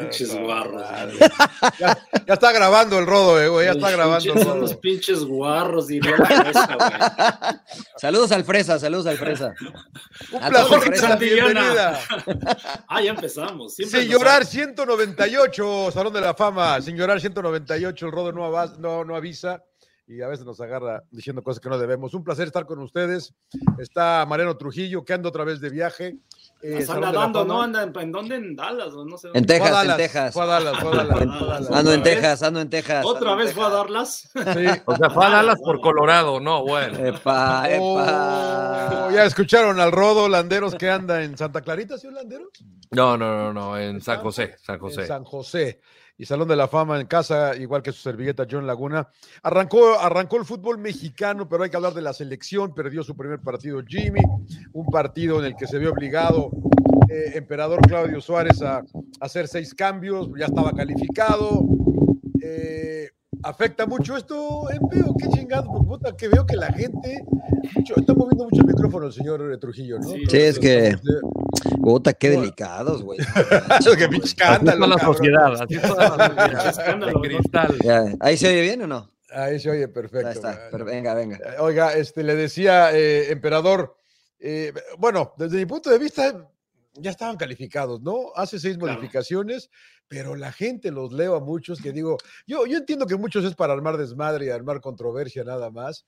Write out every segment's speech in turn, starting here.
Pinches guarros. Ya, ya está grabando el rodo, eh, güey. Ya está grabando el Son rodo. los pinches guarros, diría la fresa, güey. Saludos al Fresa, saludos al Fresa. Un A placer, bienvenida. Ah, ya empezamos. Siempre Sin llorar 198, Salón de la Fama. Sin llorar 198, el rodo no, avas- no, no avisa y a veces nos agarra diciendo cosas que no debemos. Un placer estar con ustedes. Está Mariano Trujillo, que anda otra vez de viaje. Eh, Nos Salón anda de la dando, Fama. ¿no? Anda en, ¿en dónde? En Dallas, no sé. En dónde. Texas, en Dallas, Texas. Fue a Dallas, fue a Dallas, fue a Dallas. Ando en. Texas, ando en Texas. ¿Otra vez fue a darlas? Sí. O sea, fue a Dallas por Colorado, no, bueno. Epa, Oh, epa. ya escucharon al Rodo Landeros que anda en Santa Clarita, ¿sí, Landeros? No, no, no, no, en San José, San En José. San José. Y Salón de la Fama en casa, igual que su servilleta John Laguna. Arrancó, arrancó el fútbol mexicano, pero hay que hablar de la selección. Perdió su primer partido Jimmy, un partido en el que se vio obligado eh, Emperador Claudio Suárez a, a hacer seis cambios, ya estaba calificado. Eh, ¿Afecta mucho esto, Empeo? ¿Qué chingado? Puta, que veo que la gente... mucho- está moviendo mucho el micrófono el señor eh, Trujillo, ¿no? Sí, es que- Entonces, Puta, qué delicados, güey. Eso que pinche escándalo, la sociedad, ¿Ahí se oye bien o no? Ahí se oye perfecto. Ahí está. pero venga, venga. Eh, Oiga, este, le decía, eh, emperador, eh, bueno, desde mi punto de vista, ya estaban calificados, ¿no? Hace seis Claro. modificaciones, pero la gente los leo a muchos que digo, yo, yo entiendo que muchos es para armar desmadre y armar controversia nada más,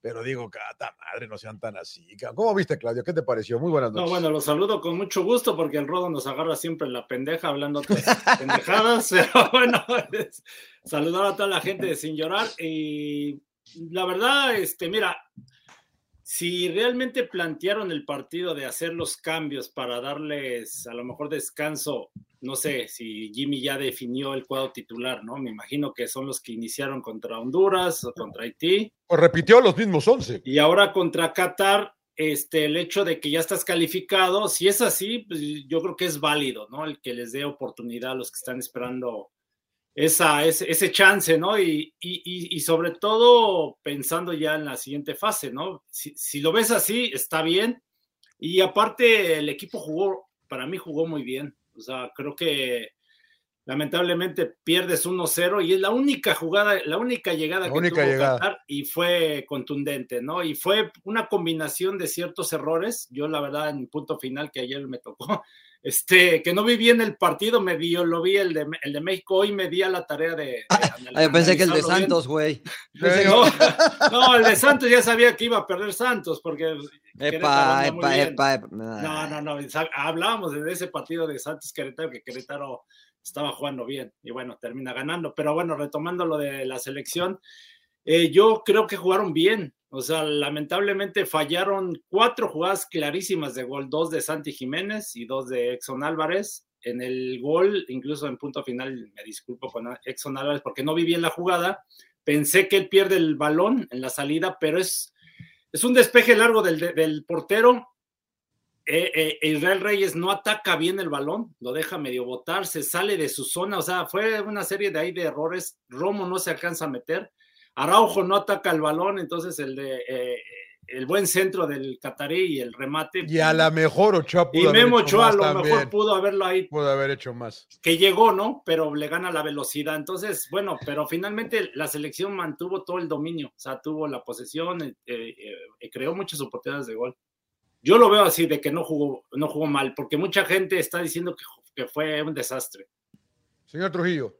pero digo, cata madre, no sean tan así. ¿Cómo viste, Claudio? ¿Qué te pareció? Muy buenas No, noches. bueno, los saludo con mucho gusto porque el Rodo nos agarra siempre la pendeja hablando otras pendejadas. Pero bueno, es- saludar a toda la gente de Sin Llorar. Y la verdad, este, mira, si realmente plantearon el partido de hacer los cambios para darles a lo mejor descanso, no sé si Jimmy ya definió el cuadro titular, ¿no? Me imagino que son los que iniciaron contra Honduras o contra Haití. Pues repitió los mismos once. Y ahora contra Qatar, este, el hecho de que ya estás calificado, si es así, pues yo creo que es válido, ¿no? El que les dé oportunidad a los que están esperando esa, ese, ese chance, ¿no? Y, y, y- y sobre todo pensando ya en la siguiente fase, ¿no? Si, si lo ves así, está bien. Y aparte, el equipo jugó, para mí jugó muy bien. O sea, creo que lamentablemente pierdes 1-0 y es la única jugada, la única llegada La que única tuvo llegada. Qatar y fue contundente, ¿no? Y fue una combinación de ciertos errores. Yo, la verdad, en punto final que ayer me tocó, este, que no vi bien el partido, me dio, lo vi el de, el de México, hoy me di a la tarea de. de Ah, yo pensé que el de. Santos, güey. No, no, el de Santos ya sabía que iba a perder Santos, porque Epa, epa, epa, epa. no, no, no. Hablábamos de ese partido de Santos Querétaro, que Querétaro estaba jugando bien y bueno, termina ganando. Pero bueno, retomando lo de la selección, eh, yo creo que jugaron bien. O sea, lamentablemente fallaron cuatro jugadas clarísimas de gol, dos de Santi Jiménez y dos de Exxon Álvarez. En el gol, incluso en punto final, me disculpo con Exxon Álvarez porque no vi bien la jugada. Pensé que él pierde el balón en la salida, pero es, es un despeje largo del, del portero eh, eh, Israel Reyes no ataca bien el balón, lo deja medio botar, se sale de su zona, o sea, fue una serie de ahí de errores. Romo no se alcanza a meter, Araujo no ataca el balón, entonces el de eh, el buen centro del Catarí y el remate. Y a la mejor Ochoa pudo y haber Memo hecho Ochoa a lo también. mejor pudo haberlo ahí Pudo haber hecho más. que llegó, ¿no? Pero le gana la velocidad. Entonces, bueno, pero finalmente la selección mantuvo todo el dominio, o sea, tuvo la posesión, eh, eh, eh, creó muchas oportunidades de gol. Yo lo veo así, de que no jugó, no jugó mal, porque mucha gente está diciendo que, que fue un desastre. Señor Trujillo.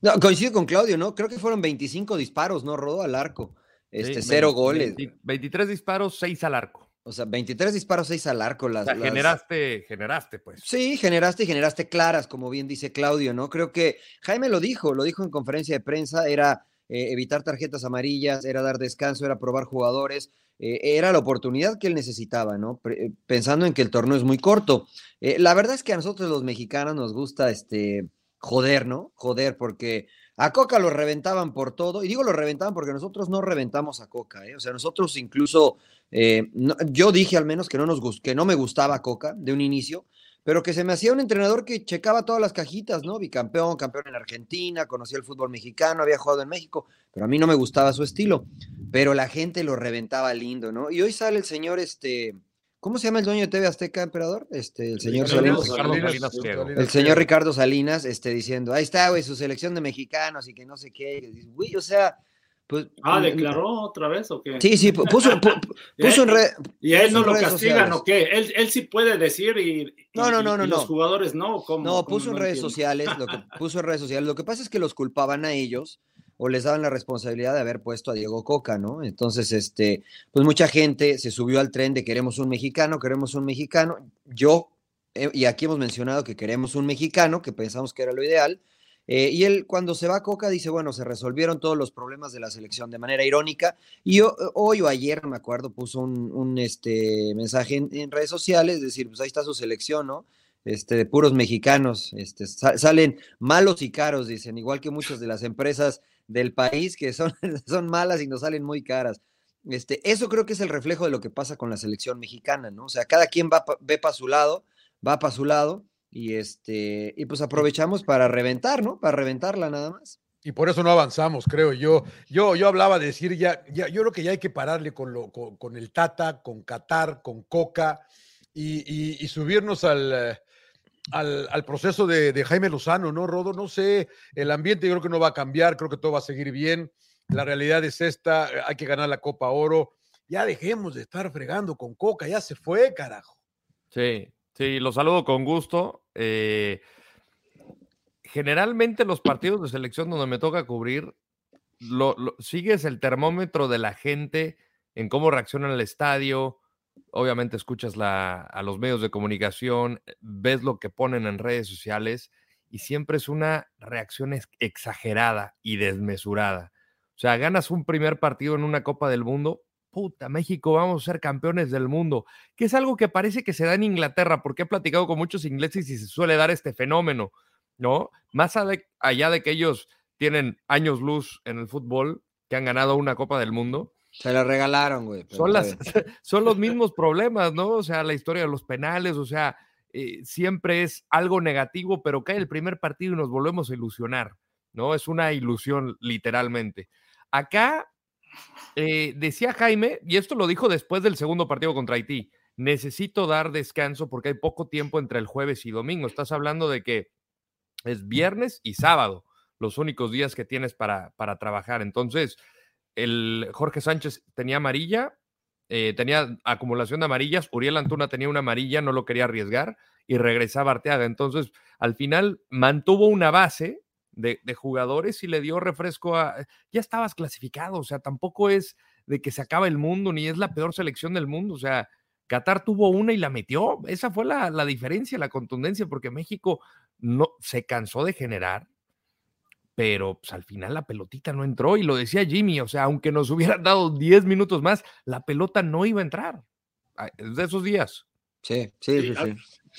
No, coincido con Claudio, ¿no? Creo que fueron 25 disparos, ¿no? Rodó al arco. Este, Sí, cero 20, goles. 20, 23 disparos, 6 al arco. O sea, 23 disparos, 6 al arco. O Las, sea, las- generaste, generaste, pues. Sí, generaste y generaste claras, como bien dice Claudio, ¿no? Creo que Jaime lo dijo, lo dijo en conferencia de prensa, era eh, evitar tarjetas amarillas, era dar descanso, era probar jugadores, eh, era la oportunidad que él necesitaba, ¿no? Eh, pensando en que el torneo es muy corto. Eh, la verdad es que a nosotros los mexicanos nos gusta este joder, ¿no? Joder, porque a Coca lo reventaban por todo, y digo lo reventaban porque nosotros no reventamos a Coca, ¿eh? O sea, nosotros incluso, eh, yo dije al menos que no, nos, que no me gustaba Coca de un inicio, pero que se me hacía un entrenador que checaba todas las cajitas, ¿no? Bicampeón, campeón en Argentina, conocía el fútbol mexicano, había jugado en México, pero a mí no me gustaba su estilo, pero la gente lo reventaba lindo, ¿no? Y hoy sale el señor, este, ¿Cómo se llama el dueño de TV Azteca, emperador? Este, el señor Salinas. Salinas. Salinas Pliego. El señor Ricardo Salinas, este, diciendo, ahí está, güey, su selección de mexicanos y que no sé qué. Y dices, Güey, o sea, pues. Ah, ¿declaró otra vez o qué? Sí, sí, pu- puso, pu- puso en red. ¿Y a él no lo castigan sociales. o qué? Él, él sí puede decir y, y- No, no, no, y- no, y no. los jugadores no. ¿o cómo? No, ¿Cómo? puso en redes entiendo. sociales, lo que puso en redes sociales. Lo que pasa es que los culpaban a ellos o les daban la responsabilidad de haber puesto a Diego Coca, ¿no? Entonces, este, pues mucha gente se subió al tren de queremos un mexicano, queremos un mexicano. Yo, eh, y aquí hemos mencionado que queremos un mexicano, que pensamos que era lo ideal. eh, y él, cuando se va a Coca, dice, bueno, se resolvieron todos los problemas de la selección de manera irónica. Y yo, hoy o ayer, me acuerdo, puso un, este, mensaje en, redes sociales, es decir, pues ahí está su selección, ¿no? este, de puros mexicanos, este, sa- salen malos y caros, dicen, igual que muchas de las empresas del país que son, son malas y nos salen muy caras. Este, eso creo que es el reflejo de lo que pasa con la selección mexicana, ¿no? O sea, cada quien va, ve para su lado, va para su lado, y este, y pues aprovechamos para reventar, ¿no? Para reventarla nada más. Y por eso no avanzamos, creo yo. Yo, yo hablaba de decir ya, ya, yo creo que ya hay que pararle con, lo, con, con el Tata, con Qatar, con Coca y, y- y subirnos al, al, al proceso de, de Jaime Lozano, ¿no, Rodo? No sé, el ambiente yo creo que no va a cambiar, creo que todo va a seguir bien. La realidad es esta, eh, hay que ganar la Copa Oro. Ya dejemos de estar fregando con Coca, ya se fue, carajo. Sí, sí, los saludo con gusto. Eh, generalmente los partidos de selección donde me toca cubrir, lo, lo- sigues el termómetro de la gente en cómo reacciona el estadio. Obviamente escuchas la- a los medios de comunicación, ves lo que ponen en redes sociales y siempre es una reacción ex- exagerada y desmesurada. O sea, ganas un primer partido en una Copa del Mundo, puta, México, vamos a ser campeones del mundo que es algo que parece que se da en Inglaterra, porque he platicado con muchos ingleses y se suele dar este fenómeno, ¿no? Más allá de que ellos tienen años luz en el fútbol, que han ganado una Copa del Mundo, Se la regalaron, güey. las, son los mismos problemas, ¿no? O sea, la historia de los penales, o sea, eh, siempre es algo negativo, pero cae el primer partido y nos volvemos a ilusionar, ¿no? Es una ilusión literalmente. Acá eh, decía Jaime, y esto lo dijo después del segundo partido contra Haití, necesito dar descanso porque hay poco tiempo entre el jueves y domingo. Estás hablando de que es viernes y sábado los únicos días que tienes para, para trabajar. Entonces, el Jorge Sánchez tenía amarilla, eh, tenía acumulación de amarillas, Uriel Antuna tenía una amarilla, no lo quería arriesgar y regresaba Arteaga. Entonces, al final mantuvo una base de, jugadores y le dio refresco a... Ya estabas clasificado, o sea, tampoco es de que se acaba el mundo, ni es la peor selección del mundo, o sea, Qatar tuvo una y la metió. Esa fue la, la diferencia, la contundencia, porque México no se cansó de generar, pero pues, al final la pelotita no entró y lo decía Jimmy, o sea, aunque nos hubieran dado 10 minutos más, la pelota no iba a entrar. Es de esos días. Sí, sí, sí, Sí, a- sí.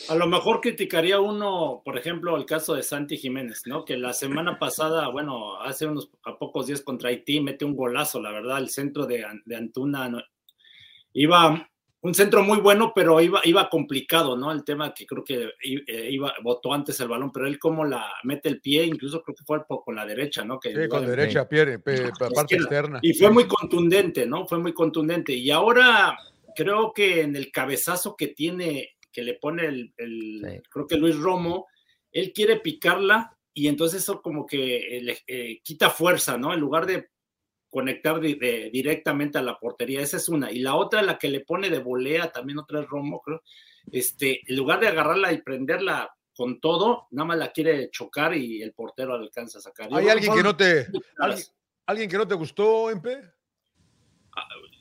A lo mejor criticaría uno, por ejemplo, el caso de Santi Jiménez, ¿no? Que la semana pasada, bueno, hace unos a pocos días contra Haití, mete un golazo, la verdad, el centro de, An- de Antuna no- iba un centro muy bueno, pero iba, iba complicado, ¿no? El tema que creo que eh, iba, botó antes el balón, pero él como la mete el pie, incluso creo que fue con la derecha, ¿no? Que Sí, con igual- derecha, Pierre, pe- pa- parte externa. y fue muy contundente, ¿no? Fue muy contundente. Y ahora creo que en el cabezazo que tiene, que le pone el, el- Sí. creo que Luis Romo, él quiere picarla y entonces eso como que le eh, quita fuerza, ¿no? En lugar de conectar de- directamente a la portería, esa es una. Y la otra, la que le pone de volea, también otra es Romo, creo. Este, en lugar de agarrarla y prenderla con todo, nada más la quiere chocar y el portero alcanza a sacar. ¿Hay alguien que no te, alguien, alguien que no te gustó, Empe?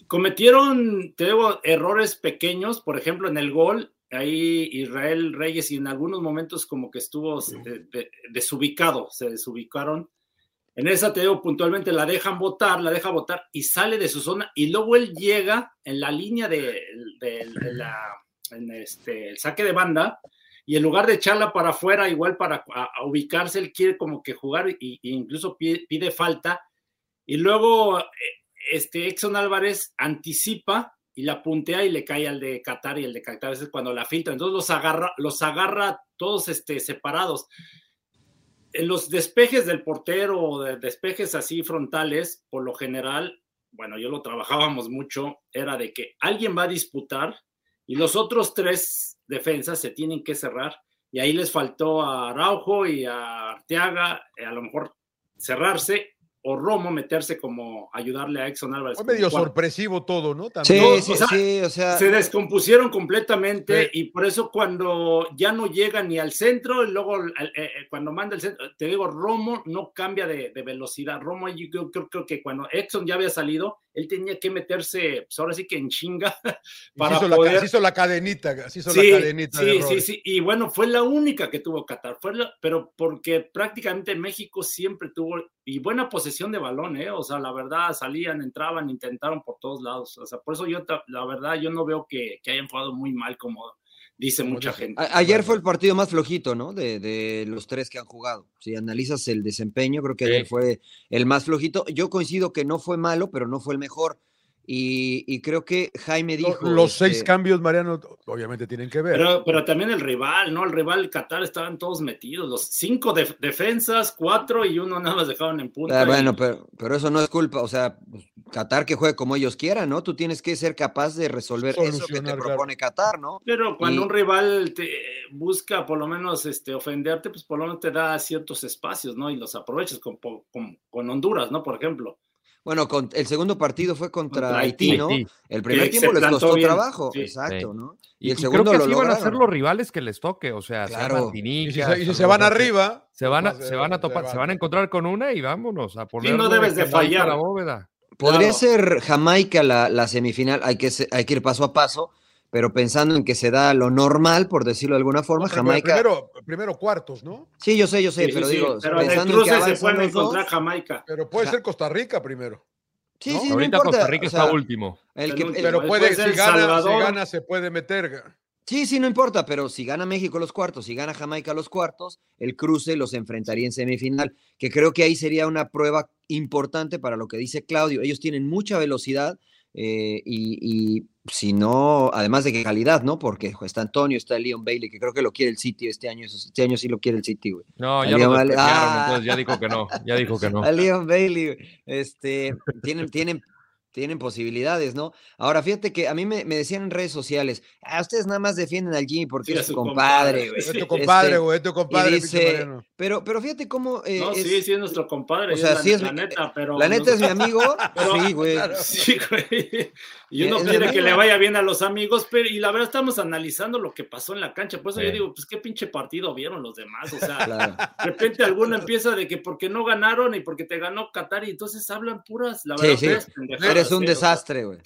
cometieron, te digo, errores pequeños, por ejemplo, en el gol, ahí Israel Reyes y en algunos momentos como que estuvo de- desubicado, se desubicaron. En esa, te digo, puntualmente la dejan votar, la deja votar y sale de su zona y luego él llega en la línea de, la, en este, el saque de banda y en lugar de echarla para afuera, igual para ubicarse, él quiere como que jugar y incluso pide, falta y luego eh, este Exxon Álvarez anticipa y la puntea y le cae al de Qatar y el de Qatar veces cuando la filtra. Entonces los agarra, los agarra todos este, separados. En los despejes del portero o de despejes así frontales, por lo general, bueno, yo lo trabajábamos mucho, era de que alguien va a disputar y los otros tres defensas se tienen que cerrar. Y ahí les faltó a Araujo y a Arteaga, eh, a lo mejor cerrarse o Romo meterse como ayudarle a Exxon Álvarez. Fue medio sorpresivo todo, ¿no? También. Sí, sí, sí, o sea. Se descompusieron completamente y por eso cuando ya no llega ni al centro y luego eh, eh, cuando manda el centro, te digo, Romo no cambia de, velocidad. Romo, yo creo, creo, que cuando Exxon ya había salido, él tenía que meterse, pues ahora sí que en chinga, para hizo poder... La, hizo la cadenita, hizo sí, la cadenita. Sí, sí, sí, y bueno, fue la única que tuvo Qatar, fue pero porque prácticamente México siempre tuvo, y buena posesión de balón, ¿eh? O sea, la verdad, salían, entraban, intentaron por todos lados, o sea, por eso yo, la verdad, yo no veo que, que hayan jugado muy mal como dice mucha gente. ayer fue el partido más flojito, ¿no? De, de, los tres que han jugado. Si analizas el desempeño, creo que ayer fue el más flojito. Yo coincido que no fue malo, pero no fue el mejor. Y, creo que Jaime dijo. Los seis este cambios, Mariano, obviamente tienen que ver. Pero, también el rival, ¿no? El rival Qatar estaban todos metidos. Los cinco defensas, cuatro y uno nada más dejaron en punta. Ah, bueno, pero, pero, eso no es culpa. O sea, pues, Qatar que juegue como ellos quieran, ¿no? Tú tienes que ser capaz de resolver eso que te propone Qatar, ¿no? Pero cuando un rival te busca por lo menos este, ofenderte, pues por lo menos te da ciertos espacios, ¿no? Y los aprovechas con, con, con Honduras, ¿no? Por ejemplo. Bueno, con, el segundo partido fue contra, Haití, ¿no? El primer tiempo les costó trabajo, exacto, ¿no? Y, el segundo creo que lo van a ser los rivales que les toque, o sea, claro. y si, se, van arriba, se van a, se van a topar, se van a encontrar con una y vámonos a poner. no debes de fallar. La bóveda. Podría ser Jamaica la, la, semifinal, hay que, hay que ir paso a paso, pero pensando en que se da lo normal, por decirlo de alguna forma, Jamaica. Primero, primero cuartos, ¿no? Sí, yo sé, yo sé, pero digo, pero pensando en que se puede encontrar Jamaica. Pero puede ser Costa Rica primero. Sí, sí, Ahorita no Costa Rica está último. pero puede, si gana, si gana, se puede meter. Sí, sí, no importa, pero si gana México los cuartos, si gana Jamaica los cuartos, el cruce los enfrentaría en semifinal, que creo que ahí sería una prueba importante para lo que dice Claudio. Ellos tienen mucha velocidad, eh, y, no, además de que calidad, ¿no? Porque está Antonio, está Leon Bailey, que creo que lo quiere el City este año. Este año sí lo quiere el City, güey. No, ya lo ah. entonces ya dijo que no. Ya dijo que no. A Leon Bailey, este, tienen, tienen tienen posibilidades, ¿no? Ahora, fíjate que a mí me, decían en redes sociales, ah, ustedes nada más defienden al Jimmy porque es su compadre, güey. Es tu compadre, güey, es tu compadre. Dice, pero, pero fíjate cómo... Eh, no, sí, sí es nuestro compadre, o sea, sí es la neta, pero... La neta es mi amigo, sí, güey. Sí, güey. Y uno quiere que le vaya bien a los amigos, pero y la verdad estamos analizando lo que pasó en la cancha. Por eso yo digo, pues qué pinche partido vieron los demás. O sea, de repente alguno empieza de que porque no ganaron y porque te ganó Qatar y entonces hablan puras. La verdad, sí, Eres un desastre, güey.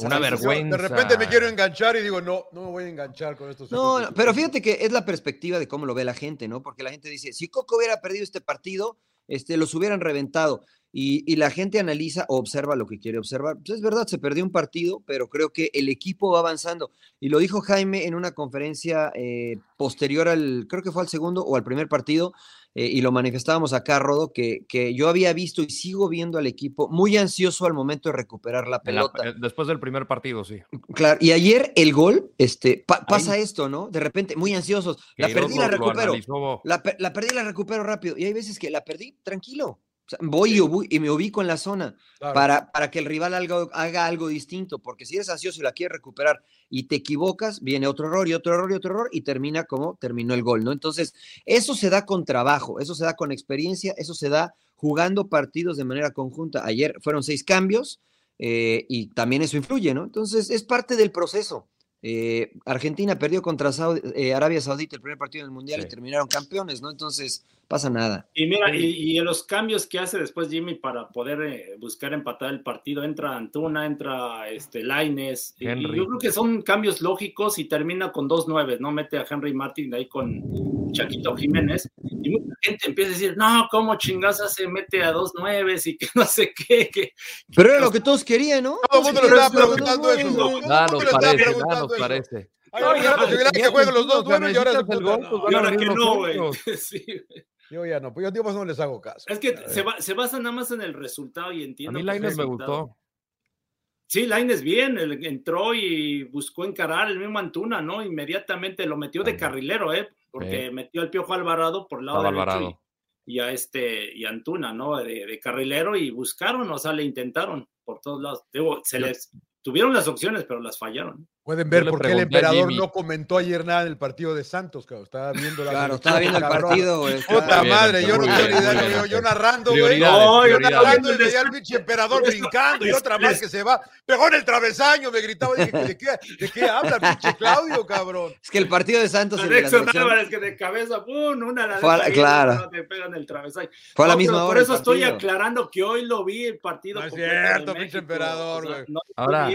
una vergüenza. De repente me quiero enganchar y digo, no, no me voy a enganchar con estos. No, pero fíjate que es la perspectiva de cómo lo ve la gente, ¿no? Porque la gente dice, si Coco hubiera perdido este partido, este, los hubieran reventado y, la gente analiza o observa lo que quiere observar. Pues es verdad, se perdió un partido, pero creo que el equipo va avanzando. Y lo dijo Jaime en una conferencia eh, posterior al, creo que fue al segundo o al primer partido, eh, y lo manifestábamos acá, Rodo, que, que, yo había visto y sigo viendo al equipo muy ansioso al momento de recuperar la pelota. Eh, después del primer partido, sí. Claro, y ayer el gol, este, pasa esto, ¿no? De repente, muy ansiosos. La perdí, la recupero. La, la perdí, la recupero rápido. Y hay veces que la perdí tranquilo voy y, me ubico en la zona para, para, que el rival haga, algo distinto, porque si eres ansioso y la quieres recuperar y te equivocas, viene otro error y otro error y otro error y termina como terminó el gol, ¿no? Entonces, eso se da con trabajo, eso se da con experiencia, eso se da jugando partidos de manera conjunta. Ayer fueron seis cambios eh, y también eso influye, ¿no? Entonces, es parte del proceso. Eh, Argentina perdió contra eh, Arabia Saudita el primer partido del Mundial y terminaron campeones, ¿no? Entonces, pasa nada. Y mira, y, en los cambios que hace después Jimmy para poder eh, buscar empatar el partido, entra Antuna, entra este Laines, y yo creo que son cambios lógicos y termina con dos nueve, ¿no? Mete a Henry Martin de ahí con Chaquito Jiménez, y mucha gente empieza a decir, no, ¿cómo chingaza se mete a dos nueves y que no sé qué? Pero era lo que todos querían, ¿no? Todo el mundo le estaba preguntando eso. Nada nos parece, nada nos parece. Ay, ya, que jueguen los dos buenos y ahora, el gol, pues, y ahora que no, güey. sí, yo ya no, pues yo digo, no les hago caso. Es que se, va, se, basa nada más en el resultado y entiendo. A mí Laines me gustó. Sí, Laines bien, entró y buscó encarar el mismo Antuna, ¿no? Inmediatamente lo metió de carrilero, ¿eh? Porque metió al Piojo Alvarado por el lado derecho y, a este, y Antuna, ¿no? De, carrilero y buscaron, o sea, le intentaron por todos lados. se les tuvieron las opciones, pero las fallaron. Pueden ver por qué el emperador no comentó ayer nada en el partido de Santos, cabrón. Estaba viendo la Claro, estaba viendo el partido, güey. Puta madre, yo no tengo ni idea, yo, narrando, güey. No, yo narrando y veía al pinche emperador brincando y otra más que se va. Pegó en el travesaño, me gritaba. Dije, ¿de qué, de qué habla, pinche Claudio, cabrón? Es que el partido de Santos. De Álvarez que de cabeza, pum, una la Fue claro. te pegan el travesaño. Fue a la misma hora. Por eso estoy aclarando que hoy lo vi el partido. No es cierto, pinche emperador, güey. Ahora,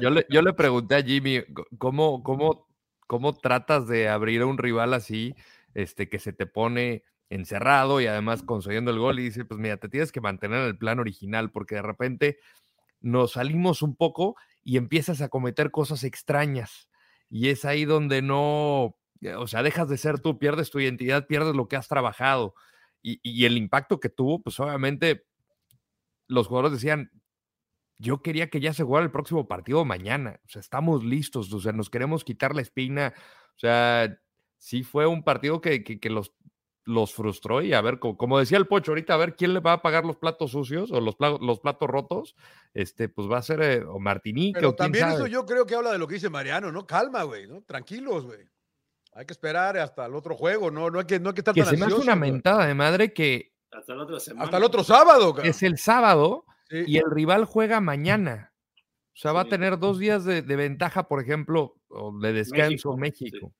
yo le, yo le pregunté a Jimmy, ¿cómo, cómo, cómo tratas de abrir a un rival así, este, que se te pone encerrado y además concediendo el gol? Y dice, pues mira, te tienes que mantener en el plan original porque de repente nos salimos un poco y empiezas a cometer cosas extrañas. Y es ahí donde no, eh, o sea, dejas de ser tú, pierdes tu identidad, pierdes lo que has trabajado. Y, y el impacto que tuvo, pues obviamente los jugadores decían, yo quería que ya se jugara el próximo partido mañana. O sea, estamos listos, o sea, nos queremos quitar la espina. O sea, sí fue un partido que, que, los, los frustró y a ver, como, decía el Pocho ahorita, a ver quién le va a pagar los platos sucios o los, los platos rotos, este, pues va a ser eh, o Martinique Pero o también eso yo creo que habla de lo que dice Mariano, ¿no? Calma, güey, ¿no? Tranquilos, güey. Hay que esperar hasta el otro juego, no, no hay que, no hay que estar que se me hace una mentada de madre que... Hasta el otro, semana. hasta el otro sábado, Es el sábado y el rival juega mañana. O sea, va a tener dos días de, ventaja, por ejemplo, de descanso México.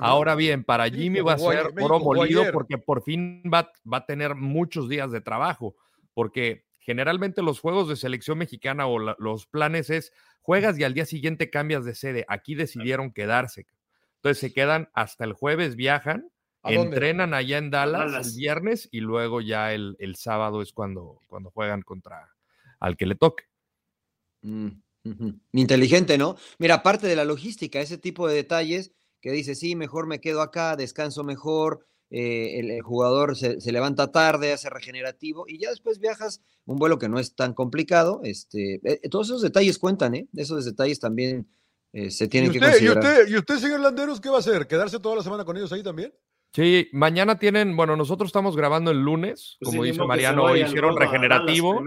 Ahora bien, para Jimmy va a ser oro molido porque por fin va, va a tener muchos días de trabajo. Porque generalmente los juegos de selección mexicana o los planes es juegas y al día siguiente cambias de sede. Aquí decidieron quedarse. Entonces se quedan hasta el jueves, viajan, entrenan allá en Dallas, el viernes y luego ya el, el, sábado es cuando, cuando juegan contra, al que le toque. Mm, Inteligente, ¿no? Mira, aparte de la logística, ese tipo de detalles que dice, sí, mejor me quedo acá, descanso mejor, eh, el, jugador se, levanta tarde, hace regenerativo y ya después viajas un vuelo que no es tan complicado. Este, eh, todos esos detalles cuentan, ¿eh? Esos detalles también eh, se tienen que considerar. ¿y usted, ¿Y usted, señor Landeros, qué va a hacer? ¿Quedarse toda la semana con ellos ahí también? Sí, mañana tienen, bueno, nosotros estamos grabando el lunes, pues como dice Mariano, hoy hicieron regenerativo.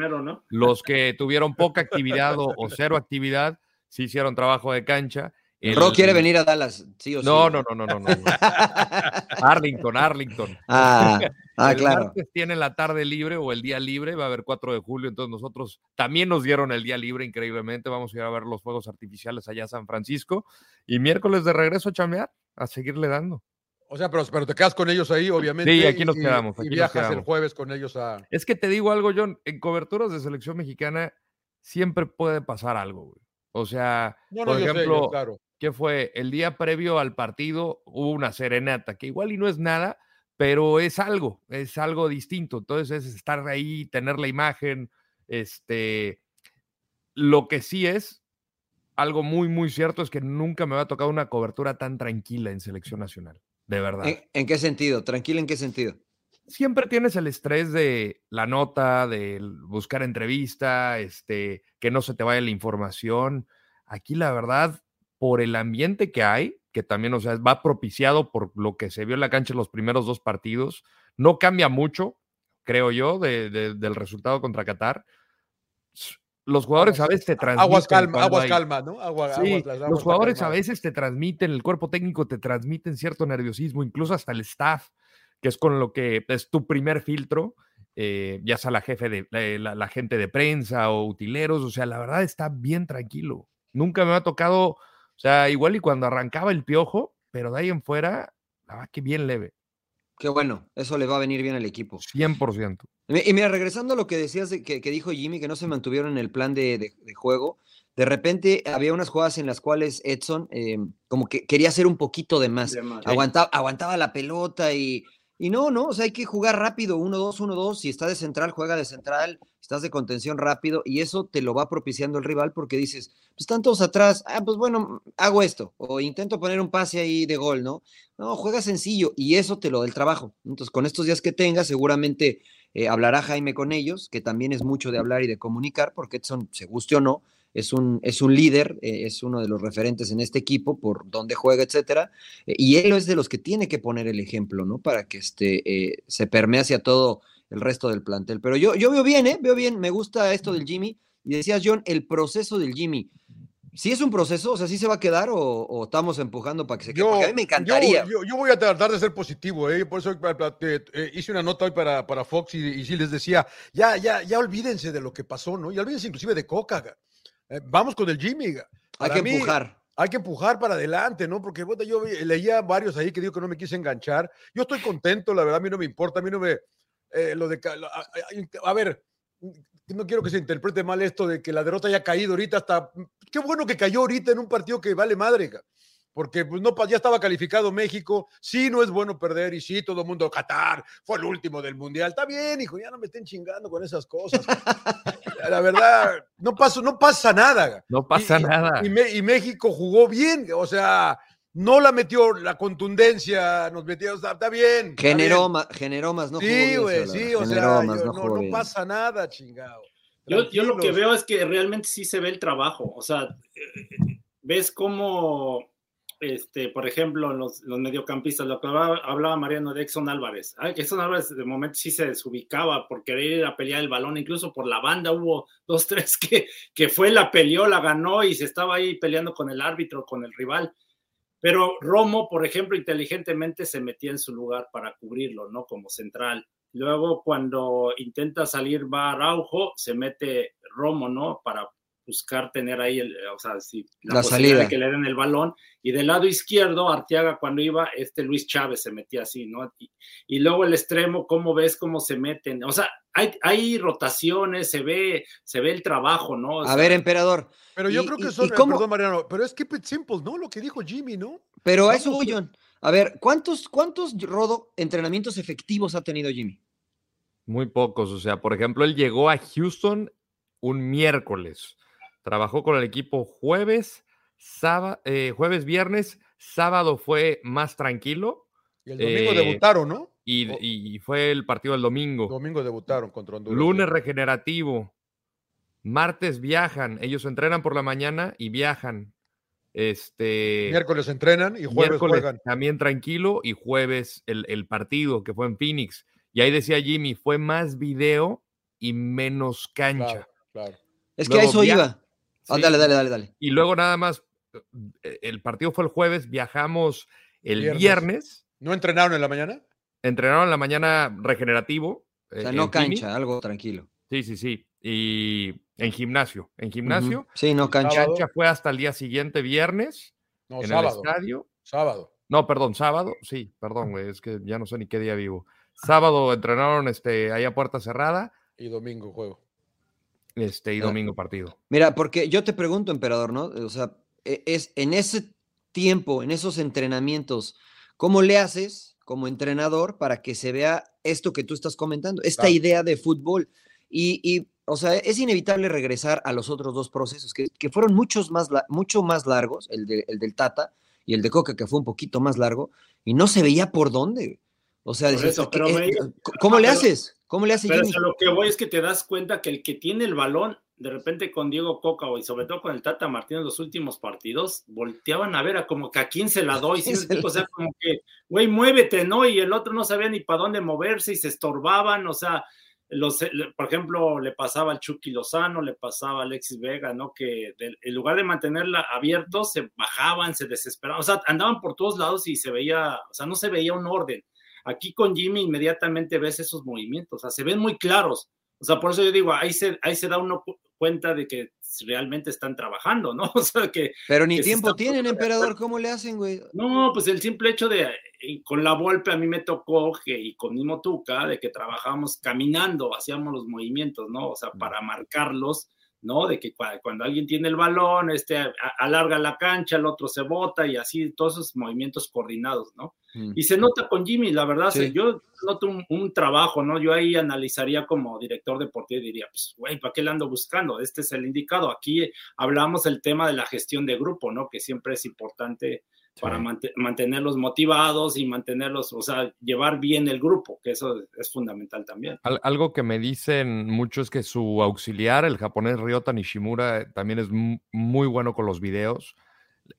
Los que tuvieron poca actividad o, cero actividad, sí hicieron trabajo de cancha. El... Ro quiere venir a Dallas, sí o sí. No, no, no, no, no. no. Arlington, Arlington. Ah, ah el claro. Tienen la tarde libre o el día libre, va a haber 4 de julio, entonces nosotros también nos dieron el día libre, increíblemente. Vamos a ir a ver los fuegos artificiales allá a San Francisco. Y miércoles de regreso a chamear, a seguirle dando. O sea, pero, pero, te quedas con ellos ahí, obviamente. Sí, aquí nos quedamos. y viajas el jueves con ellos a. Es que te digo algo, John. En coberturas de selección mexicana siempre puede pasar algo, güey. O sea, por ejemplo, ¿qué fue? El día previo al partido hubo una serenata, que igual y no es nada, pero es algo, es algo distinto. Entonces es estar ahí, tener la imagen. Este, lo que sí es algo muy, muy cierto es que nunca me va a tocar una cobertura tan tranquila en selección nacional de verdad. ¿En, qué sentido? Tranquilo, ¿en qué sentido? Siempre tienes el estrés de la nota, de buscar entrevista, este, que no se te vaya la información. Aquí, la verdad, por el ambiente que hay, que también, o sea, va propiciado por lo que se vio en la cancha en los primeros dos partidos, no cambia mucho, creo yo, del resultado contra Qatar los jugadores a veces te transmiten. Aguas calma, aguas calma, ¿no? sí, los jugadores a veces te transmiten, el cuerpo técnico te transmiten cierto nerviosismo, incluso hasta el staff, que es con lo que es tu primer filtro, eh, ya sea la jefe de la, gente de prensa o utileros, o sea, la verdad está bien tranquilo. Nunca me ha tocado, o sea, igual y cuando arrancaba el piojo, pero de ahí en fuera, la verdad que bien leve. Qué bueno, eso le va a venir bien al equipo. 100%. Y mira, regresando a lo que decías que, dijo Jimmy, que no se mantuvieron en el plan de, juego, de repente había unas jugadas en las cuales Edson em, como que quería hacer un poquito de más. Aguantaba, aguantaba la pelota y, y no, no, o sea, hay que jugar rápido, 1-2, 1-2, si está de central, juega de central, estás de contención rápido y eso te lo va propiciando el rival porque dices, pues están todos atrás, ah, pues bueno, hago esto o intento poner un pase ahí de gol, ¿no? No, juega sencillo y eso te lo da el trabajo. Entonces, con estos días que tengas, seguramente eh, hablará Jaime con ellos, que también es mucho de hablar y de comunicar, porque Edson, se guste o no, es un, es un líder, eh, es uno de los referentes en este equipo por dónde juega, etcétera, eh, y él es de los que tiene que poner el ejemplo, ¿no? Para que este, se permee hacia todo el resto del plantel. Pero yo, yo veo bien, ¿eh? Veo bien, me gusta esto del Jimmy. Y decías, John, el proceso del Jimmy. ¿Sí es un proceso? O sea, ¿sí se va a quedar o, estamos empujando para que se quede? Porque a mí me encantaría. Yo, yo, voy a tratar de ser positivo, ¿eh? por eso eh, hice una nota hoy para, para Fox y, y, sí les decía, ya, ya, ya olvídense de lo que pasó, ¿no? Y olvídense inclusive de Coca. Eh, vamos con el Jimmy. Hay que empujar. Hay que empujar para adelante, ¿no? Porque bueno, yo leía varios ahí que digo que no me quise enganchar. Yo estoy contento, la verdad, a mí no me importa, a mí no me... Eh, lo de... a ver, no quiero que se interprete mal esto de que la derrota haya caído ahorita hasta. Qué bueno que cayó ahorita en un partido que vale madre, porque pues, no, ya estaba calificado México. Sí, no es bueno perder y sí, todo el mundo, Qatar fue el último del mundial. Está bien, hijo, ya no me estén chingando con esas cosas. la verdad, no, pasó, no pasa nada. No pasa nada. Y, México jugó bien, o sea, no la metió la contundencia, nos metió, está, bien. Generó, Más, generó más, no Sí, güey, sí, o sea, no, pasa nada, chingado. Yo, yo, lo que veo es que realmente sí se ve el trabajo, o sea, eh, ves cómo, este, por ejemplo, los, los mediocampistas, lo que hablaba, Mariano de Exxon Álvarez, Exxon Álvarez de momento sí se desubicaba por querer ir a pelear el balón, incluso por la banda hubo dos, tres que, que fue, la peleó, la ganó y se estaba ahí peleando con el árbitro, con el rival pero Romo, por ejemplo, inteligentemente se metía en su lugar para cubrirlo, ¿no? Como central. Luego, cuando intenta salir va Araujo, se mete Romo, ¿no? Para buscar tener ahí, el, o sea, si, la, salida de que le den el balón. Y del lado izquierdo, Arteaga cuando iba, este Luis Chávez se metía así, ¿no? Y, luego el extremo, ¿cómo ves cómo se meten? O sea, hay, hay rotaciones, se ve, se ve el trabajo, ¿no? a ver, emperador. Pero yo creo que son, perdón, Mariano, pero es keep it simple, ¿no? Lo que dijo Jimmy, ¿no? Pero a eso voy, John. A ver, ¿cuántos, ¿cuántos, Rodo, entrenamientos efectivos ha tenido Jimmy? Muy pocos, o sea, por ejemplo, él llegó a Houston un miércoles Trabajó con el equipo jueves, sábado, eh, jueves, viernes, sábado fue más tranquilo. Y el domingo eh, debutaron, ¿no? Y, fue el partido del domingo. Domingo debutaron contra Honduras. Lunes regenerativo. Martes viajan. Ellos entrenan por la mañana y viajan. Este. Miércoles entrenan y jueves juegan. También tranquilo y jueves el, el, partido que fue en Phoenix. Y ahí decía Jimmy, fue más video y menos cancha. Claro, Es que a eso iba. Ah, dale, dale, dale, dale. Y luego nada más, eh, el partido fue el jueves, viajamos el viernes. ¿No entrenaron en la mañana? Entrenaron en la mañana regenerativo. O sea, no cancha, algo tranquilo. Sí, sí, sí. Y en gimnasio. En gimnasio. Sí, no cancha. Cancha fue hasta el día siguiente, viernes. No, en sábado. el estadio. Sábado. No, perdón, sábado. Sí, perdón, güey, es que ya no sé ni qué día vivo. Sábado entrenaron este, ahí a puerta cerrada. Y domingo juego este, y domingo partido. Mira, porque yo te pregunto, emperador, ¿no? O sea, e, es en ese tiempo, en esos entrenamientos, ¿cómo le haces como entrenador para que se vea esto que tú estás comentando, esta idea de fútbol? Y, o sea, es inevitable regresar a los otros dos procesos, que, fueron muchos más, mucho más largos, el, de, el del Tata y el de Coca, que fue un poquito más largo, y no se veía por dónde. O sea, ¿cómo le haces? ¿Cómo le hace Pero lo que voy es que te das cuenta que el que tiene el balón, de repente con Diego Coca y sobre todo con el Tata Martínez en los últimos partidos, volteaban a ver a como que a quién se la doy. o sea, como que, güey, muévete, ¿no? Y el otro no sabía ni para dónde moverse y se estorbaban, o sea, los, por ejemplo, le pasaba al Chucky Lozano, le pasaba a Alexis Vega, ¿no? Que en lugar de mantenerla abierto, se bajaban, se desesperaban, o sea, andaban por todos lados y se veía, o sea, no se veía un orden. Aquí con Jimmy inmediatamente ves esos movimientos, o sea, se ven muy claros. O sea, por eso yo digo, ahí se, ahí se da uno cuenta de que realmente están trabajando, ¿no? O sea, que... Pero ni tiempo tienen, emperador, ¿cómo le hacen, güey? No, pues el simple hecho de, eh, con la Volpe a mí me tocó, que, y con Mimo Tuca, de que trabajábamos caminando, hacíamos los movimientos, ¿no? O sea, para marcarlos ¿no? De que cuando alguien tiene el balón, este alarga la cancha, el otro se bota y así, todos esos movimientos coordinados, ¿no? Mm. Y se nota con Jimmy, la verdad, yo noto un, trabajo, ¿no? Yo ahí analizaría como director deportivo y diría, pues, güey, ¿para qué le ando buscando? Este es el indicado. Aquí hablamos el tema de la gestión de grupo, ¿no? Que siempre es importante para mantenerlos motivados y mantenerlos, o sea, llevar bien el grupo, que eso es fundamental también. algo que me dicen mucho es que su auxiliar, el japonés Ryota Nishimura, también es muy bueno con los videos,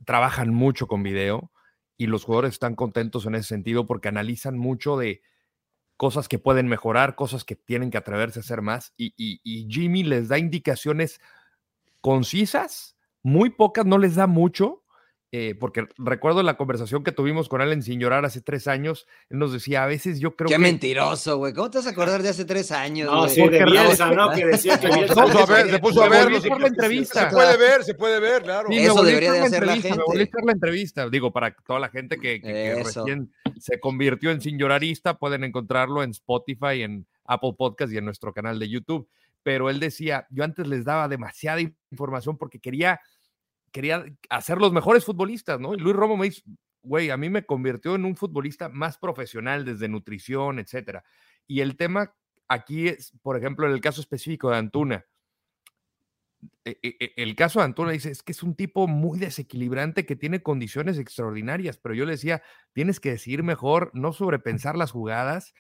trabajan mucho con video y los jugadores están contentos en ese sentido porque analizan mucho de cosas que pueden mejorar, cosas que tienen que atreverse a hacer más y, y Jimmy les da indicaciones concisas muy pocas no les da mucho, eh, porque recuerdo la conversación que tuvimos con él sin llorar hace tres años, él nos decía, a veces yo creo Qué que... mentiroso, güey. ¿Cómo te vas a acordar de hace tres años? No, sí, Porque de Bielsa, ¿no? Que decía que Se Bielsa puso a ver, se puso a ver. qué- la entrevista. Se puede ver, se puede ver, claro. Sí, Eso debería de hacer la entrevista, Me volví a gente. echar la entrevista, digo, para toda la gente que, que- que recién se convirtió en Sin Llorarista, pueden encontrarlo en Spotify, en Apple Podcast y en nuestro canal de YouTube. Pero él decía, yo antes les daba demasiada información porque quería, quería hacer los mejores futbolistas, ¿no? Y Luis Romo me dice, güey, a mí me convirtió en un futbolista más profesional desde nutrición, etcétera. Y el tema aquí es, por ejemplo, en el caso específico de Antuna, e- e- e- el caso de Antuna dice, es que es un tipo muy desequilibrante que tiene condiciones extraordinarias, pero yo le decía, tienes que decidir mejor, no sobrepensar las jugadas,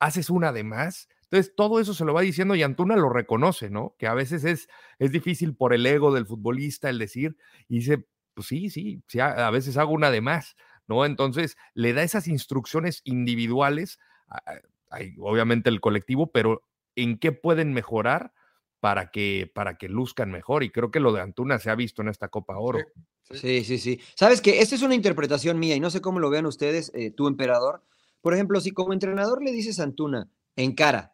haces una de más. Entonces, todo eso se lo va diciendo y Antuna lo reconoce, ¿no? Que a veces es, es difícil por el ego del futbolista el decir, y dice, pues sí, sí, sí, a, a veces hago una de más, ¿no? Entonces, le da esas instrucciones individuales, hay obviamente el colectivo, pero en qué pueden mejorar para que, para que luzcan mejor. Y creo que lo de Antuna se ha visto en esta Copa Oro. Sí, sí, sí. Sabes que esta es una interpretación mía y no sé cómo lo vean ustedes, eh, tú emperador. Por ejemplo, si como entrenador le dices a Antuna, en cara,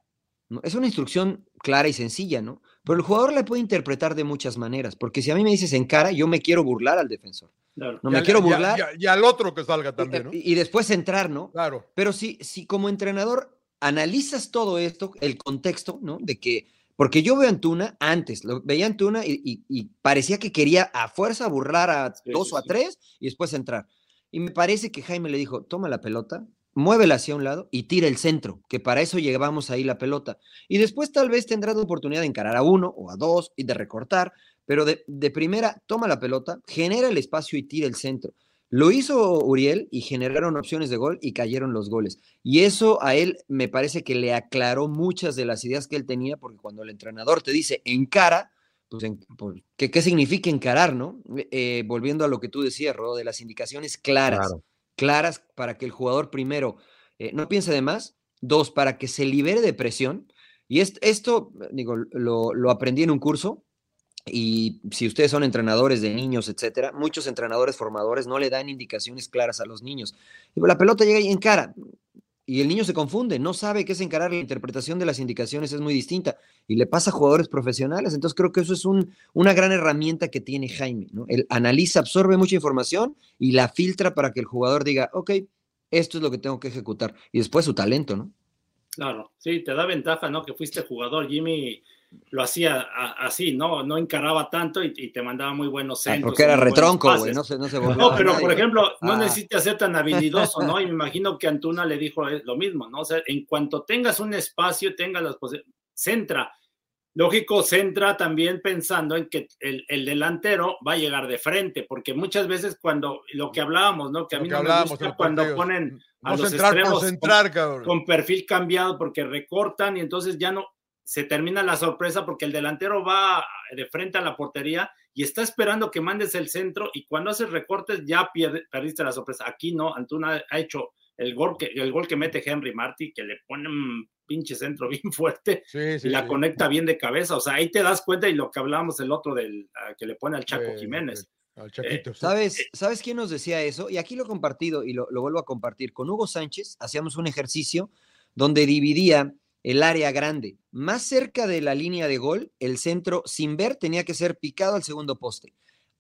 ¿no? es una instrucción clara y sencilla, ¿no? Pero el jugador la puede interpretar de muchas maneras, porque si a mí me dices en cara, yo me quiero burlar al defensor. Claro. No Y me al- quiero burlar Y, a- y al otro que salga también, ¿no? y, y después entrar, ¿no? Claro. Pero si, si como entrenador analizas todo esto, el contexto, ¿no? De que, porque yo veo a Antuna antes, lo, veía a Antuna y, y- y parecía que quería a fuerza burlar a Sí, dos sí, o a sí. tres y después entrar. Y me parece que Jaime le dijo, toma la pelota, muévela hacia un lado y tira el centro, que para eso llevamos ahí la pelota. Y después tal vez tendrás la oportunidad de encarar a uno o a dos y de recortar, pero de, de primera toma la pelota, genera el espacio y tira el centro. Lo hizo Uriel y generaron opciones de gol y cayeron los goles. Y eso a él me parece que le aclaró muchas de las ideas que él tenía, porque cuando el entrenador te dice encara, pues, pues, ¿qué, significa encarar, no? Eh, volviendo a lo que tú decías, Rodo, de las indicaciones claras. Claras para que el jugador primero eh, no piense de más, dos, para que se libere de presión. Y est- esto, digo, lo, aprendí en un curso, y si ustedes son entrenadores de niños, etcétera, muchos entrenadores formadores no le dan indicaciones claras a los niños. La pelota llega y encara. Y el niño se confunde, no sabe qué es encarar, la interpretación de las indicaciones es muy distinta. Y le pasa a jugadores profesionales. Entonces creo que eso es un- una gran herramienta que tiene Jaime. ¿no? Él analiza, absorbe mucha información y la filtra para que el jugador diga, ok, esto es lo que tengo que ejecutar. Y después su talento, ¿no? Claro, sí, te da ventaja, ¿no? Que fuiste jugador. Jimmy lo hacía así, ¿no? No encaraba tanto y, y te mandaba muy buenos Ah, centros. porque era retronco, güey, no se, no se No, pero nadie. por ejemplo, no Ah. necesitas ser tan habilidoso, ¿no? Y me imagino que Antuna le dijo eh, lo mismo, ¿no? O sea, en cuanto tengas un espacio, tengas las posibilidades, centra. Lógico, centra también pensando en que el, el delantero va a llegar de frente, porque muchas veces cuando lo que hablábamos, ¿no? Que a mí que no me gusta cuando partidos. ponen a No los centrar extremos con perfil cambiado porque recortan y entonces ya no se termina la sorpresa porque el delantero va de frente a la portería y está esperando que mandes el centro y cuando haces recortes ya pierde- perdiste la sorpresa. Aquí no, Antuna ha hecho el gol que, el gol que mete Henry Marty, que le pone un pinche centro bien fuerte Sí, sí, y la sí. conecta bien de cabeza. O sea, ahí te das cuenta y lo que hablábamos el otro del ah, que le pone al Chaco Sí, Jiménez. Al Chaquito. sí. ¿Sabes, ¿Sabes quién nos decía eso? Y aquí lo he compartido y lo, lo vuelvo a compartir. Con Hugo Sánchez hacíamos un ejercicio donde dividía el área grande. Más cerca de la línea de gol, el centro sin ver tenía que ser picado al segundo poste.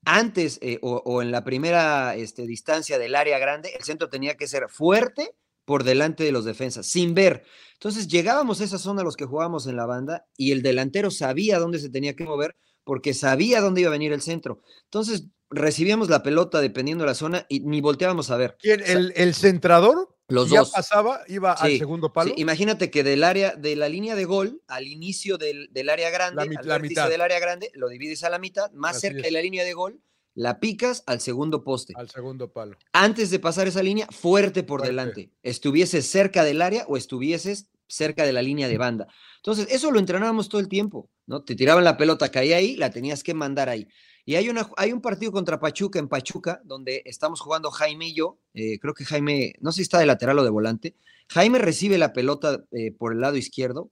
Antes eh, o, en la primera este, distancia del área grande, el centro tenía que ser fuerte por delante de los defensas, sin ver. Entonces llegábamos a esa zona los que jugábamos en la banda y el delantero sabía dónde se tenía que mover porque sabía dónde iba a venir el centro. Entonces recibíamos la pelota dependiendo de la zona y ni volteábamos a ver. ¿Quién? ¿El, el centrador? Los ya dos. pasaba, iba al segundo palo. Sí, imagínate que del área, de la línea de gol al inicio del, del área grande, mi- al la mitad. del área grande, lo divides a la mitad, más Así cerca es. de la línea de gol, la picas al segundo poste. Al segundo palo. Antes de pasar esa línea, fuerte por Fuerte. delante. Estuvieses cerca del área o estuvieses cerca de la línea de banda. Entonces, eso lo entrenábamos todo el tiempo, ¿no? Te tiraban la pelota, caía ahí, la tenías que mandar ahí. Y hay, una, hay un partido contra Pachuca en Pachuca, donde estamos jugando Jaime y yo. eh, creo que Jaime, no sé si está de lateral o de volante. Jaime recibe la pelota eh, por el lado izquierdo.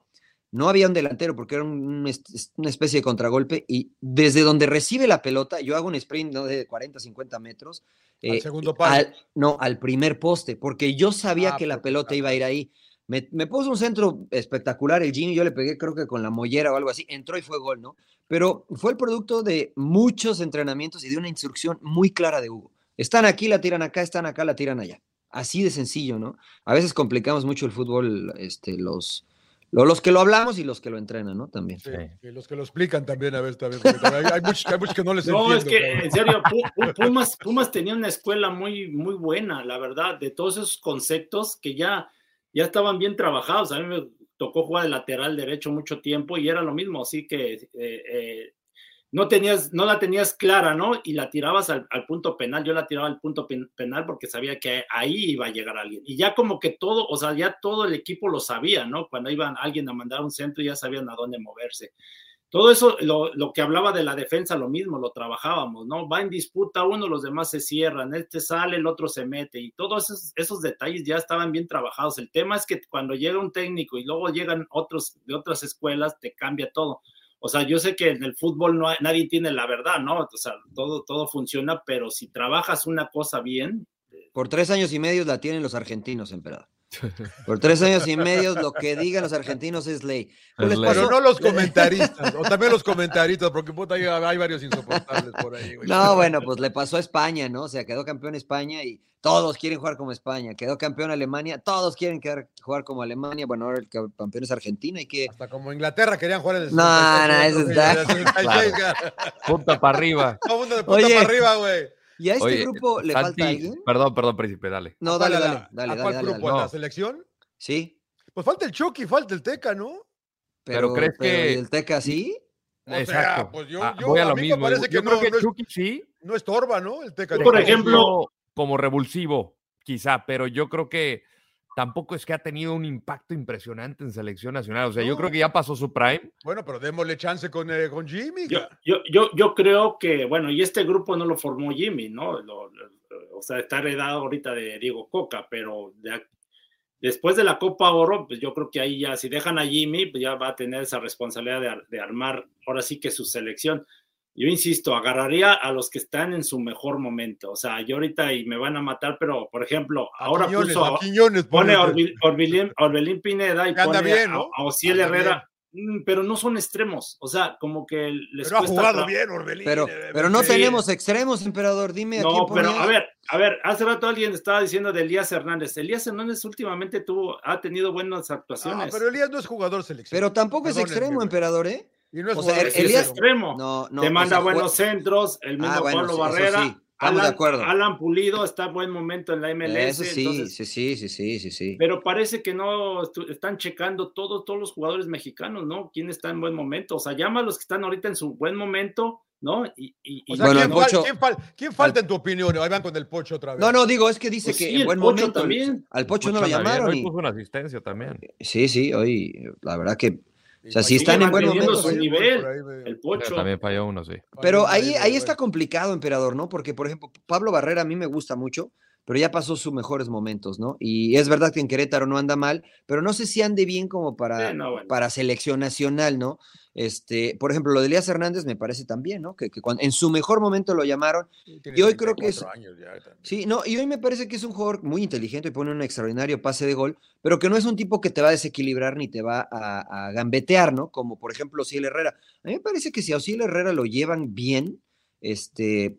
no había un delantero porque era un- una especie de contragolpe y desde donde recibe la pelota, yo hago un sprint ¿no? de 40, 50 metros. Al eh, segundo palo. al- no, al primer poste, porque yo sabía Ah, que la pelota iba a ir ahí. Me, me puso un centro espectacular el Jimmy, yo le pegué creo que con la mollera o algo así, entró y fue gol, ¿no? Pero fue el producto de muchos entrenamientos y de una instrucción muy clara de Hugo. Están aquí, la tiran acá, están acá, la tiran allá. Así de sencillo, ¿no? A veces complicamos mucho el fútbol, este, los, lo- los que lo hablamos y los que lo entrenan, ¿no? También. Sí, los que lo explican también a veces también. Hay, hay muchos, hay muchos que no les No, entiendo. es que cabrón. en serio, Pu- Pu- Pumas, Pumas tenía una escuela muy, muy buena, la verdad, de todos esos conceptos que ya, ya estaban bien trabajados. A mí me tocó jugar de lateral derecho mucho tiempo y era lo mismo, así que eh, eh, no tenías, no la tenías clara, ¿no? Y la tirabas al, al punto penal. Yo la tiraba al punto pen- penal porque sabía que ahí iba a llegar alguien. Y ya como que todo, o sea, ya todo el equipo lo sabía, ¿no? Cuando iban alguien a mandar un centro, ya sabían a dónde moverse. Todo eso, lo, lo que hablaba de la defensa, lo mismo, lo trabajábamos, ¿no? Va en disputa uno, los demás se cierran, este sale, el otro se mete, y todos esos, esos detalles ya estaban bien trabajados. El tema es que cuando llega un técnico y luego llegan otros de otras escuelas, te cambia todo. O sea, yo sé que en el fútbol no hay- nadie tiene la verdad, ¿no? O sea, todo, todo funciona, pero si trabajas una cosa bien, Por tres años y medio la tienen los argentinos, emperador. Por tres años y medio lo que digan los argentinos es ley. Pues ley. Pero no los comentaristas, o también los comentaristas, porque puta, hay, hay varios insoportables por ahí, güey. No, bueno, pues le pasó a España, ¿no? O sea, quedó campeón España y todos quieren jugar como España. Quedó campeón Alemania, todos quieren quedar, jugar como Alemania. Bueno, ahora el ca- campeón es Argentina y que... Hasta como Inglaterra querían jugar en el No, no, 66, eso está- en el 66, güey. Punta para arriba. Todo mundo de punta Oye. para arriba, güey. ¿Y a este Oye, grupo le Santi, falta alguien? Perdón, perdón, príncipe, dale. No, ¿A cuál, dale, dale, la- dale, ¿A dale, cuál dale, grupo? dale. ¿A la No. selección? Sí, Pues falta el Chucky, falta el Teca, ¿no? pero, crees pero que- ¿y el Teca sí? O sea, Exacto. pues yo- Ah, yo- voy a a lo mismo. parece que Yo creo no- que no es- Chucky sí. No estorba, ¿no? El Teca. Por no. ejemplo- como revulsivo, quizá, pero yo creo que tampoco es que ha tenido un impacto impresionante en selección nacional. O sea, yo No. creo que ya pasó su prime. Bueno, pero démosle chance con, eh, con Jimmy. Yo, yo, yo, yo creo que, bueno, y este grupo no lo formó Jimmy, ¿no? Lo- lo- o sea, está heredado ahorita de Diego Coca, pero de después de la Copa Oro, pues yo creo que ahí ya, si dejan a Jimmy, pues ya va a tener esa responsabilidad de, de armar ahora sí que su selección. Yo insisto, agarraría a los que están en su mejor momento. O sea, yo ahorita y me van a matar, pero por ejemplo, A ahora Quiñones, puso, a Quiñones, pone a Orbelín, Orbelín Pineda y pone bien, a- ¿no? a, Ociel Herrera, Mm, pero no son extremos. O sea, como que les Pero ha cuesta jugado tra- bien, Orbelín. Pero, eh, pero no sí. tenemos extremos, emperador. Dime a quién No, pero ponías. a ver, a ver, hace rato alguien estaba diciendo de Elías Hernández. Elías Hernández últimamente tuvo, ha tenido buenas Ah, actuaciones. pero Elías no es jugador selección. Pero tampoco es extremo, emperador, ¿eh? Y no es o sea, es selección. extremo. No, no. Te o manda sea, buenos centros, el mismo Ah, bueno, Pablo sí, Barrera. sí, estamos de Alan, acuerdo. Alan Pulido está en buen momento en la MLS. Eso sí, entonces, sí, sí, sí, sí, sí, sí. Pero parece que no están checando todos, todos los jugadores mexicanos, ¿no? ¿Quién está en buen momento? O sea, llama a los que están ahorita en su buen momento, ¿no? Y, y- O sea, Bueno, ¿quién, el Pocho- quién fal- quién falta en tu opinión? Ahí van con el Pocho otra vez. No, no, digo, es que dice Pues que sí, en el buen Pocho momento. también. Al Pocho no lo llamaron. Hoy y- puso una asistencia también. Sí, sí, hoy, la verdad que. O sea, si están en buen momento. su nivel. El Pocho. También falló uno, sí. Pero Ahí, ahí, está complicado, emperador, ¿no? Porque, por ejemplo, Pablo Barrera a mí me gusta mucho, pero ya pasó sus mejores momentos, ¿no? Y es verdad que en Querétaro no anda mal, pero no sé si ande bien como para, Sí, no, bueno. para selección nacional, ¿no? Este, por ejemplo, lo de Elías Hernández me parece también, ¿no? Que, que cuando- en su mejor momento lo llamaron. Y hoy creo que es- 34 años ya también. Sí, no, y hoy me parece que es un jugador muy inteligente y pone un extraordinario pase de gol, pero que no es un tipo que te va a desequilibrar ni te va a, a gambetear, ¿no? Como por ejemplo Osiel Herrera. A mí me parece que si a Osiel Herrera lo llevan bien, este,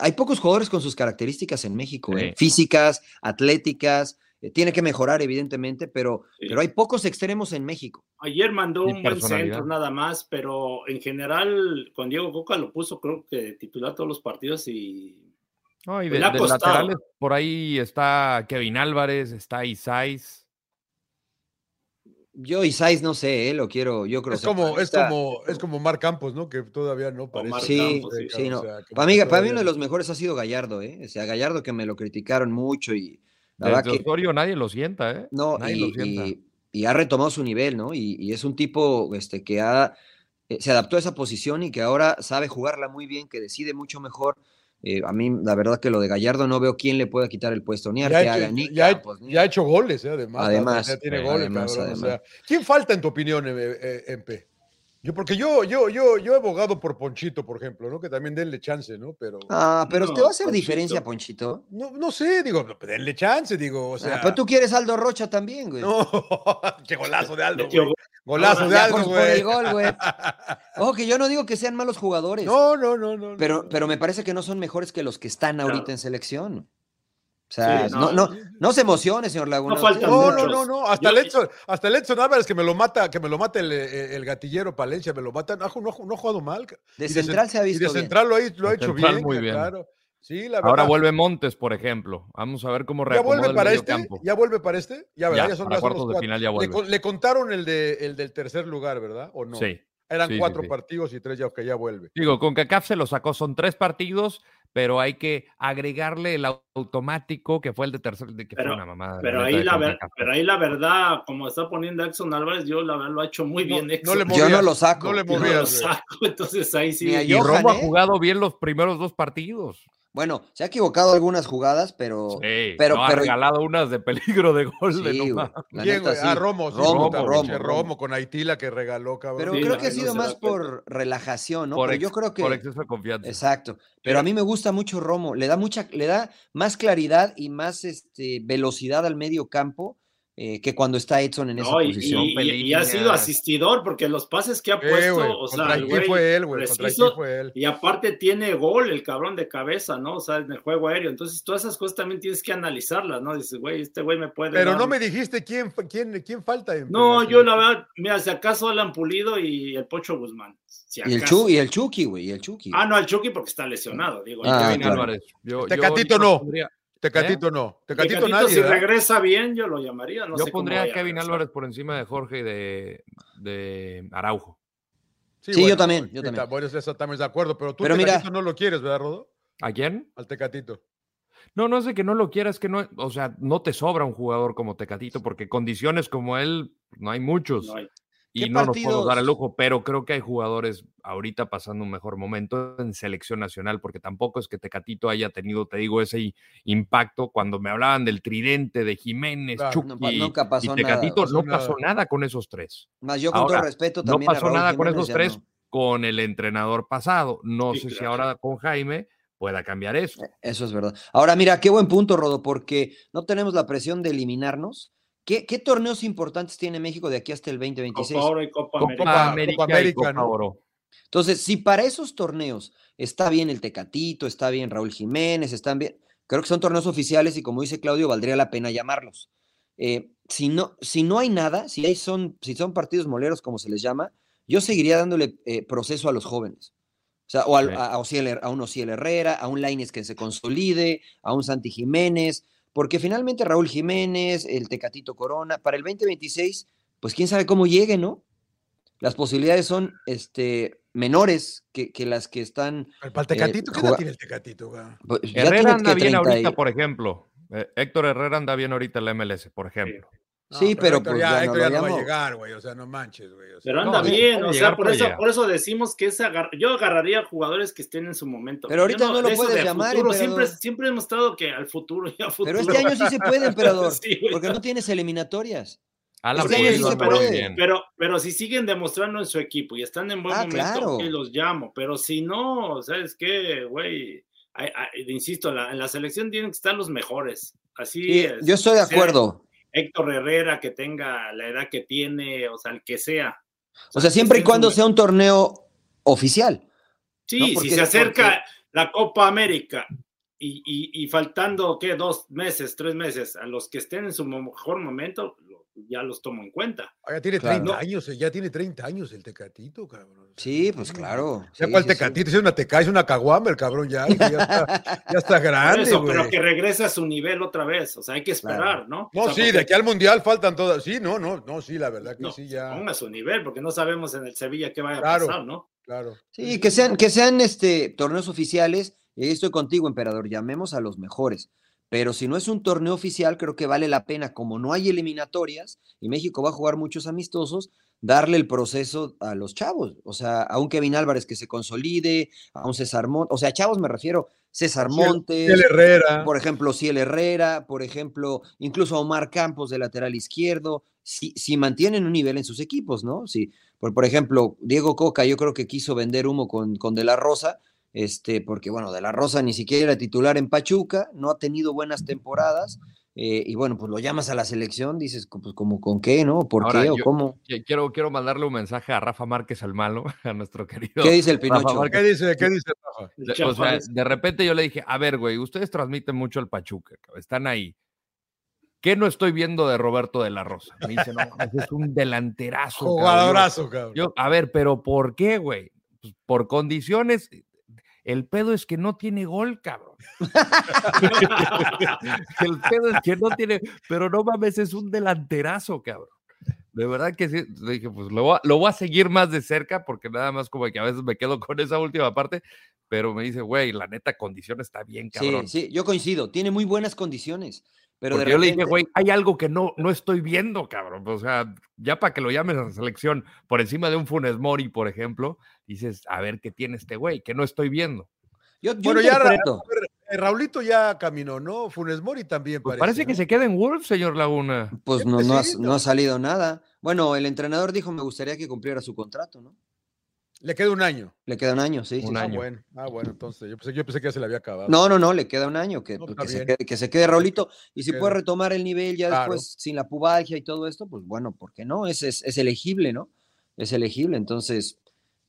hay pocos jugadores con sus características en México, ¿eh? Físicas, atléticas, eh, tiene que mejorar evidentemente, pero, Sí. pero hay pocos extremos en México. Ayer mandó un buen centro nada más, pero en general con Diego Coca lo puso creo que titular todos los partidos y No, y de, laterales, por ahí está Kevin Álvarez, está Isais. Yo Isais no sé, ¿eh? lo quiero, yo creo Es como, es como, es como Mar Campos, ¿no? Que todavía no parece. Sí, Campos, sí, sí, no. O sea, como Para mí, que para mí uno de los mejores ha sido Gallardo, ¿eh? O sea, Gallardo que me lo criticaron mucho y la Desde verdad que Osorio nadie lo sienta, ¿eh? no, nadie y, lo sienta. y- y ha retomado su nivel, ¿no? Y, y es un tipo este, que ha, eh, se adaptó a esa posición y que ahora sabe jugarla muy bien, que decide mucho mejor. Eh, a mí, la verdad que lo de Gallardo no veo quién le pueda quitar el puesto, ni Ya Arteaga, hecho, ni ya, Campos, ni- ya ha hecho goles, eh, además. Además, ya tiene eh, goles, además, cabrón, o sea, además. ¿Quién falta en tu opinión, eh, eh, MP? Yo, porque yo, yo, yo, yo he abogado por Ponchito, por ejemplo, ¿no? Que también denle chance, ¿no? Pero Ah, pero No, ¿te va a hacer Ponchito. diferencia, Ponchito? no, no sé, digo, denle chance, digo, o sea. Ah, pero tú quieres Aldo Rocha también, güey. No, qué golazo de Aldo, güey. Golazo de Ya Aldo, por, por güey. el gol, güey. Ojo, que yo no digo que sean malos jugadores, No, no, no, no. pero, no. pero me parece que no son mejores que los que están ahorita en selección. O sea, Sí, no, no. no, no se emocione, señor Laguna. No faltan No, muchos. no, no, no. Hasta Yo- el Edson, hasta el Edson Álvarez que me lo mata, que me lo mata el, el- el gatillero Palencia, me lo mata. No, no, no ha jugado mal. De Y central cen- se ha Y visto de bien. central lo ha, lo ha De hecho central bien, muy bien. claro. Sí, la verdad. Ahora vuelve Montes, por ejemplo. Vamos a ver cómo ¿Ya reacomoda vuelve el para este? campo. ¿Ya vuelve para este? Ya, ¿verdad? Ya, Ya son, para ya son los cuartos de final ya Le, vuelve. con- le contaron el, de, el del tercer lugar, ¿verdad? ¿O no? Sí. Eran Sí, cuatro sí. partidos y tres ya que ya vuelve. Digo, con CACAF se lo sacó, son tres partidos, pero hay que agregarle el automático que fue el de tercer, de que Pero- fue una mamada. Pero ahí, la ver- pero ahí la verdad, como está poniendo Exxon Álvarez, yo la verdad lo ha hecho muy bien no, le Yo movías, no lo saco. No le Yo no No lo movías, saco, entonces ahí sí. Y Romo ha ¿eh? jugado bien los primeros dos partidos. Bueno, se ha equivocado algunas jugadas, pero. Sí, pero- no, ha pero- regalado unas de peligro de gol de Sí, no güey, mames. la ¿Quién, neta, sí. Ah, Romo, sí, Romo, Romo, Romo. Romo con Haití la que regaló, cabrón. Pero Sí, creo que ha sido más por relajación, ¿no? por, ex- yo creo que. por exceso de confianza. Exacto. Pero a mí me gusta mucho Romo. Le da mucha, le da más claridad y más este, velocidad al medio campo eh, que cuando está Edson en esa No, y, posición. y- y- y ha sido asistidor porque los pases que ha Eh, puesto, o sea, el güey fue él, güey. Contra Haití preciso, fue él. y aparte tiene gol el cabrón de cabeza, ¿no? O sea, en el juego aéreo. Entonces, todas esas cosas también tienes que analizarlas, ¿no? Dices, güey, este güey me puede. Pero dar no me dijiste quién, quién, quién falta. en No, yo la verdad, mira, si acaso Alan Pulido y el Pocho Guzmán. Si Y el. Chu, y el Chucky, güey, y el Chucky. Ah, no, el Chucky porque está lesionado, digo. Ah, claro. Álvarez. Yo, yo Tecatito ahorita no. pondría- Tecatito no. Tecatito, Tecatito, nadie. si ¿verdad? regresa bien, yo lo llamaría. No yo sé cómo pondría a Kevin. Álvarez por encima de Jorge y de, de Araujo. Sí, yo también, yo también. ta- Bueno, eso estamos de acuerdo, pero tú Pero mira- Tecatito no lo quieres, ¿verdad, Rodo? ¿A quién? Al Tecatito. No, no es de que no lo quieras, que no, o sea, no te sobra un jugador como Tecatito, porque condiciones como él no hay muchos. No hay- y ¿Qué no nos podemos dar el lujo, pero creo que hay jugadores ahorita pasando un mejor momento en selección nacional, porque tampoco es que Tecatito haya tenido, te digo, ese impacto cuando me hablaban del tridente de Jiménez, Claro. Chucky No nunca pasó y nada. Tecatito, Pasó no nada. pasó nada con esos tres. Más yo con Ahora, todo respeto No también. a pasó Raúl nada con esos tres no. con el entrenador pasado. No Sí, sé si ahora con Jaime pueda cambiar eso. Eso es verdad. Ahora, mira, qué buen punto, Rodo, porque no tenemos la presión de eliminarnos. ¿Qué, qué torneos importantes tiene México de aquí hasta el 2026? Copa Oro y Copa, Copa, América. Copa- América, Copa y América, Copa ¿no? Oro. Entonces, si para esos torneos está bien el Tecatito, está bien Raúl Jiménez, están bien, creo que son torneos oficiales y como dice Claudio, valdría la pena llamarlos. Eh, si, no, si no hay nada, si, hay son, si son partidos moleros, como se les llama, yo seguiría dándole eh, proceso a los jóvenes. O sea, o Sí. a, a Ociel- a un Ociel Herrera, a un Laines que se consolide, a un Santi Jiménez, porque finalmente Raúl Jiménez, el Tecatito Corona, para el 2026, pues quién sabe cómo llegue, ¿no? Las posibilidades son este, menores que, que las que están. Para el Tecatito, ¿qué edad tiene el Tecatito? güey? pues, Herrera anda bien 30 y- ahorita, por ejemplo. Eh, Héctor Herrera anda bien ahorita en la MLS, por ejemplo. Sí, pero Héctor pues ya, ya no Héctor lo ya no va a llegar, güey. O sea, no manches, güey. o sea, Pero anda sí, bien, o sea, por eso, llegar. por eso decimos que es agar- yo agarraría jugadores que estén en su momento. Pero ahorita no lo puedes de llamar, futuro, siempre, siempre hemos estado que al futuro y al futuro. Pero este año sí se puede, emperador, Sí, porque no tienes eliminatorias. Alan Este año Pulido sí bien. Pero, pero si siguen demostrando en su equipo y están en buen Ah, momento, claro. los llamo. Pero si no, ¿sabes qué, güey? Insisto, la- en la selección tienen que estar los mejores. Así Sí, es. yo estoy de acuerdo. Héctor Herrera, que tenga la edad que tiene, o sea, el que sea. O sea, siempre y cuando sea un torneo oficial. Sí, ¿no? si se acerca porque- la Copa América y, y- y faltando, ¿qué? Dos meses, tres meses, a los que estén en su mejor momento, ya los tomo en cuenta. Ah, Ya tiene Claro. 30 años, eh, ya tiene 30 años el Tecatito, cabrón. Sí, pues claro. Ya Sí, cuál sí, Tecatito, es una teca, es una caguama el cabrón ya, ya está, ya está grande, eso, pero que regrese a su nivel otra vez. O sea, hay que esperar, ¿no? No, O sea, sí, porque- de aquí al mundial faltan todas. Sí, no, no, no, sí, la verdad que no, sí, ya. Ponga su nivel, porque no sabemos en el Sevilla qué vaya a pasar, ¿no? Claro. Sí, que sean, que sean este, torneos oficiales. Y ahí estoy contigo, emperador. Llamemos a los mejores. Pero si no es un torneo oficial, creo que vale la pena, como no hay eliminatorias y México va a jugar muchos amistosos, darle el proceso a los chavos. O sea, a un Kevin Álvarez que se consolide, a un César Montt. O sea, chavos me refiero César Montes, Ciel Herrera. por ejemplo, Ciel Herrera, por ejemplo, incluso Omar Campos de lateral izquierdo, si, si mantienen un nivel en sus equipos, ¿no? Si, por, por ejemplo, Diego Coca, yo creo que quiso vender humo con, con De La Rosa, este, porque bueno, De La Rosa ni siquiera era titular en Pachuca, no ha tenido buenas temporadas, eh, y bueno, pues lo llamas a la selección, dices, pues como con qué, ¿no? ¿Por Ahora, qué o cómo? Qui- Quiero, quiero mandarle un mensaje a Rafa Márquez al malo, a nuestro querido. ¿Qué dice el Pinocho? ¿Qué dice? ¿Qué dice Rafa? El De- o sea, de repente yo le dije, a ver, güey, ustedes transmiten mucho el Pachuca, cabrón, están ahí. ¿Qué no estoy viendo de Roberto de la Rosa? Me dice, no, es un delanterazo. cabrón". Jugadorazo, cabrón. Yo, a ver, pero ¿por qué, güey? Pues por condiciones. El pedo es que no tiene gol, cabrón. El pedo es que no tiene, pero no mames, es un delanterazo, cabrón. De verdad que sí, le dije, pues lo voy, a, lo voy a seguir más de cerca porque nada más como que a veces me quedo con esa última parte, pero me dice, güey, la neta condición está bien, cabrón. Sí, sí, yo coincido, tiene muy buenas condiciones, pero Porque de yo le dije, repente- güey, hay algo que no, no estoy viendo, cabrón. O sea, ya para que lo llames a la selección por encima de un Funes Mori, por ejemplo, dices, a ver qué tiene este güey, que no estoy viendo. yo, yo Bueno, ya Ra- eh, Raulito ya caminó, ¿no? Funes Mori también Pues parece. parece que ¿no? se queda en Wolves, señor Laguna. Pues no, no, ha, no ha salido nada. Bueno, el entrenador dijo me gustaría que cumpliera su contrato, ¿no? Le queda un año. Le queda un año, sí. Un sí. Ah, año. bueno. Ah, bueno, entonces yo pensé, yo pensé que ya se le había acabado. No, no, no, le queda un año, que, No, pues, que, se quede, que se quede Raulito. Y si Queda. puede retomar el nivel ya Claro. después sin la pubalgia y todo esto, pues bueno, ¿por qué no? Es, es, es elegible, ¿no? Es elegible, entonces,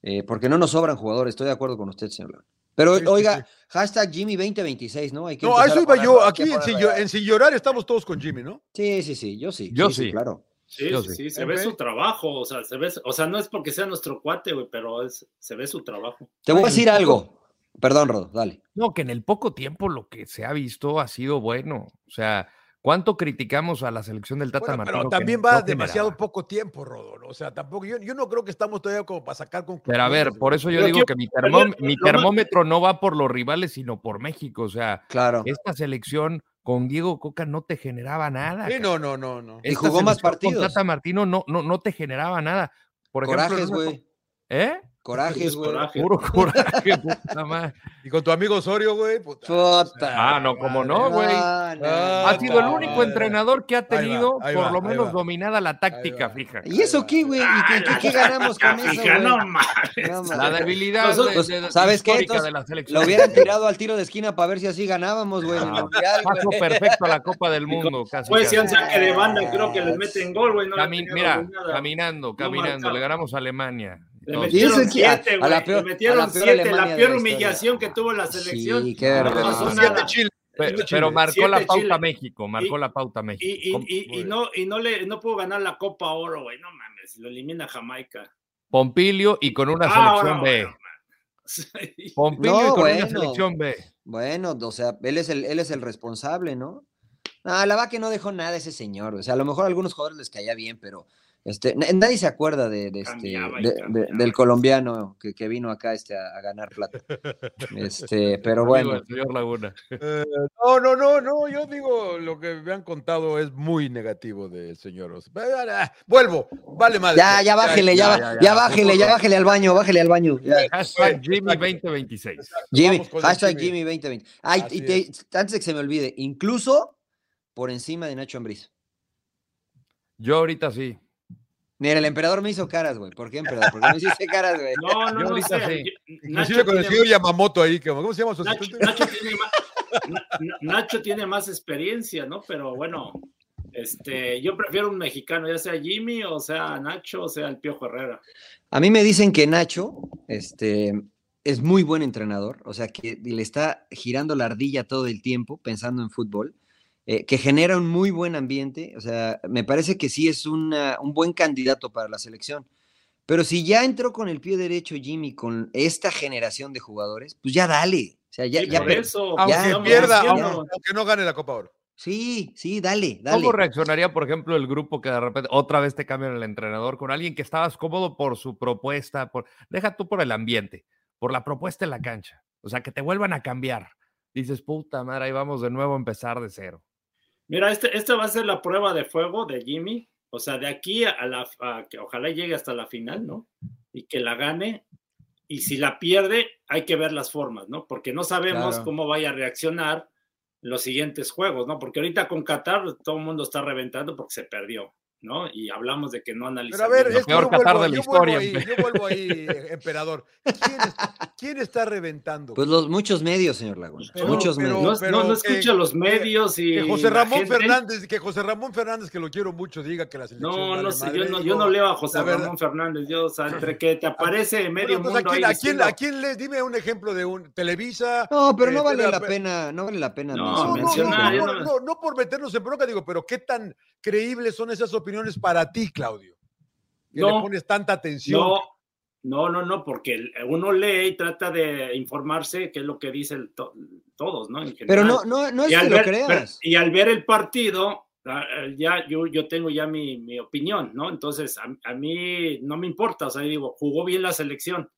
eh, porque no nos sobran jugadores, estoy de acuerdo con usted, señor. León. Pero Sí, oiga, sí. hashtag Jimmy 2026, ¿no? Hay que No, a eso iba yo. Aquí en sin, Llorar estamos todos con Jimmy, ¿no? Sí, sí, sí, yo sí. Yo sí, sí, sí. claro. Sí, Yo sí, sí. se ve su trabajo, o sea, se ve, o sea, no es porque sea nuestro cuate, güey, pero es, se ve su trabajo. Te voy a decir algo. Perdón, Rodo, dale. No, que en el poco tiempo lo que se ha visto ha sido bueno. O sea, ¿cuánto criticamos a la selección del Tata Bueno, Martino? pero que también no va generaba? demasiado poco tiempo, Rodo. ¿no? O sea, tampoco, yo, yo no creo que estamos todavía como para sacar conclusiones. Pero a ver, por eso yo Pero digo que mi, termó- mi termómetro no va por los rivales, sino por México. O sea, Claro. esta selección con Diego Coca no te generaba nada. Sí, no, no, no, no. Y jugó más selección con partidos. Tata Martino no, no, no te generaba nada. Por ejemplo, en una-. ¿Eh? Corajes, Es güey. coraje. Puro coraje, puta madre. Y con tu amigo Osorio, güey. puta. Puta. Ah, no, cómo no, güey. Ah, no, Ah, Ha no. sido el único no. entrenador que ha tenido ahí por va, lo menos va. dominada la táctica, fija. ¿Y eso qué, güey? ¿Y qué, qué- qué ganamos con eso, Fija, güey? no mames. La mames. debilidad Nosotros- de, de- ¿sabes qué? histórica Entonces, de la selección. Lo hubieran tirado al tiro de esquina para ver si así ganábamos, güey, Ah, Paso perfecto a la Copa del Mundo, casi. Pues casi. si han saque de banda, creo que les meten gol, güey. Mira, caminando, caminando, le ganamos a Alemania. Le Entonces, ¿Y eso metieron siete, a güey. la peor- Le metieron a la peor siete, Alemania la peor humillación que tuvo la selección. Sí, qué pasó Siete. Chile. pero marcó la pauta Chile. México, marcó Y- la pauta México. Y, y, Com- y, y no, y no le no pudo ganar la Copa Oro, güey. No mames, lo elimina Jamaica. Pompilio y con una Ah, selección B. Pompilio No, y con una selección B. Bueno, o sea, él es el, él es el responsable, ¿no? Ah, la va que no dejó nada ese señor. O sea, a lo mejor a algunos jugadores les caía bien, pero este, nadie se acuerda de, de este, Cambiaba y de- de- cambiaba. del colombiano que, que vino acá este, a, a ganar plata. Este, pero bueno. del señor Laguna. Eh, no, no, no, no. Yo digo, lo que me han contado es muy negativo del señor. Os- Ah, Vuelvo. Vale, madre. Ya, ya bájele, ya, ya, ya, ya ya. bájele, ya bájele al baño, bájele al baño. Hashtag Jimmy 2026. Jimmy, hashtag Jimmy. Jimmy 2020. Ay, Así y te- antes de que se me olvide, incluso por encima de Nacho Ambriz. Yo ahorita sí. Mira, el emperador me hizo caras, güey. ¿Por qué, emperador? ¿Por qué me hiciste caras, güey? No, no, Yo no sé. Inclusive con el tiene- señor Yamamoto ahí. ¿Cómo se llama su Nacho? Nacho tiene más, Na- Na- Nacho tiene más experiencia, ¿no? Pero bueno, este, yo prefiero un mexicano, ya sea Jimmy, o sea Nacho, o sea el Piojo Herrera. A mí me dicen que Nacho este, es muy buen entrenador, o sea, que le está girando la ardilla todo el tiempo pensando en fútbol, eh, que genera un muy buen ambiente, o sea, me parece que sí es una- un buen candidato para la selección. Pero si ya entró con el pie derecho Jimmy con esta generación de jugadores, pues ya dale. O sea, ya, Sí, ya eso, Aunque ya, pierda, aunque no gane la Copa Oro. Sí, sí, dale, dale. ¿Cómo reaccionaría, por ejemplo, el grupo que de repente otra vez te cambian el entrenador con alguien que estabas cómodo por su propuesta, por deja tú por el ambiente, por la propuesta en la cancha? O sea, que te vuelvan a cambiar. Dices, puta madre, ahí vamos de nuevo a empezar de cero. Mira, este, esta va a ser la prueba de fuego de Jimmy. O sea, de aquí a la a que ojalá llegue hasta la final, ¿no? Y que la gane. y si la pierde, hay que ver las formas, ¿no? Porque no sabemos Claro. cómo vaya a reaccionar los siguientes juegos, ¿no? Porque ahorita con Qatar todo el mundo está reventando porque se perdió, ¿no? Y hablamos de que no Pero analizamos. a ver, es que yo Qatar vuelvo, de la yo vuelvo historia, ahí, yo vuelvo ahí, emperador. ¿Quién, es- quién está reventando? Pues los muchos medios, señor Laguna. Pero- muchos pero- medios. no, pero no, no que- escucha los medios y. que José Ramón gente- Fernández, que José Ramón Fernández, que lo quiero mucho, diga que la selección. No, vale no sé, madre. yo no, yo no leo a José Ramón Fernández. Yo, o sea, entre que te aparece medio Bueno, mundo ¿a, quién, ahí a, quién, diciendo- ¿A quién le dime un ejemplo de un Televisa? No, pero no eh, vale pero- la pero- pena, no vale la pena No, No, no, no, mencionar, no, no, no- no, no por meternos en bronca, digo, pero ¿qué tan creíbles son esas opiniones para ti, Claudio? Que le No. pones tanta atención. No, no, no, no, porque uno lee y trata de informarse qué es lo que dicen to- todos, ¿no? En Pero no, no, no es que lo ver, creas. pero- y al ver el partido, ah, ya yo, yo tengo ya mi, mi opinión, ¿no? Entonces, a, a mí no me importa, o sea, digo, jugó bien la selección,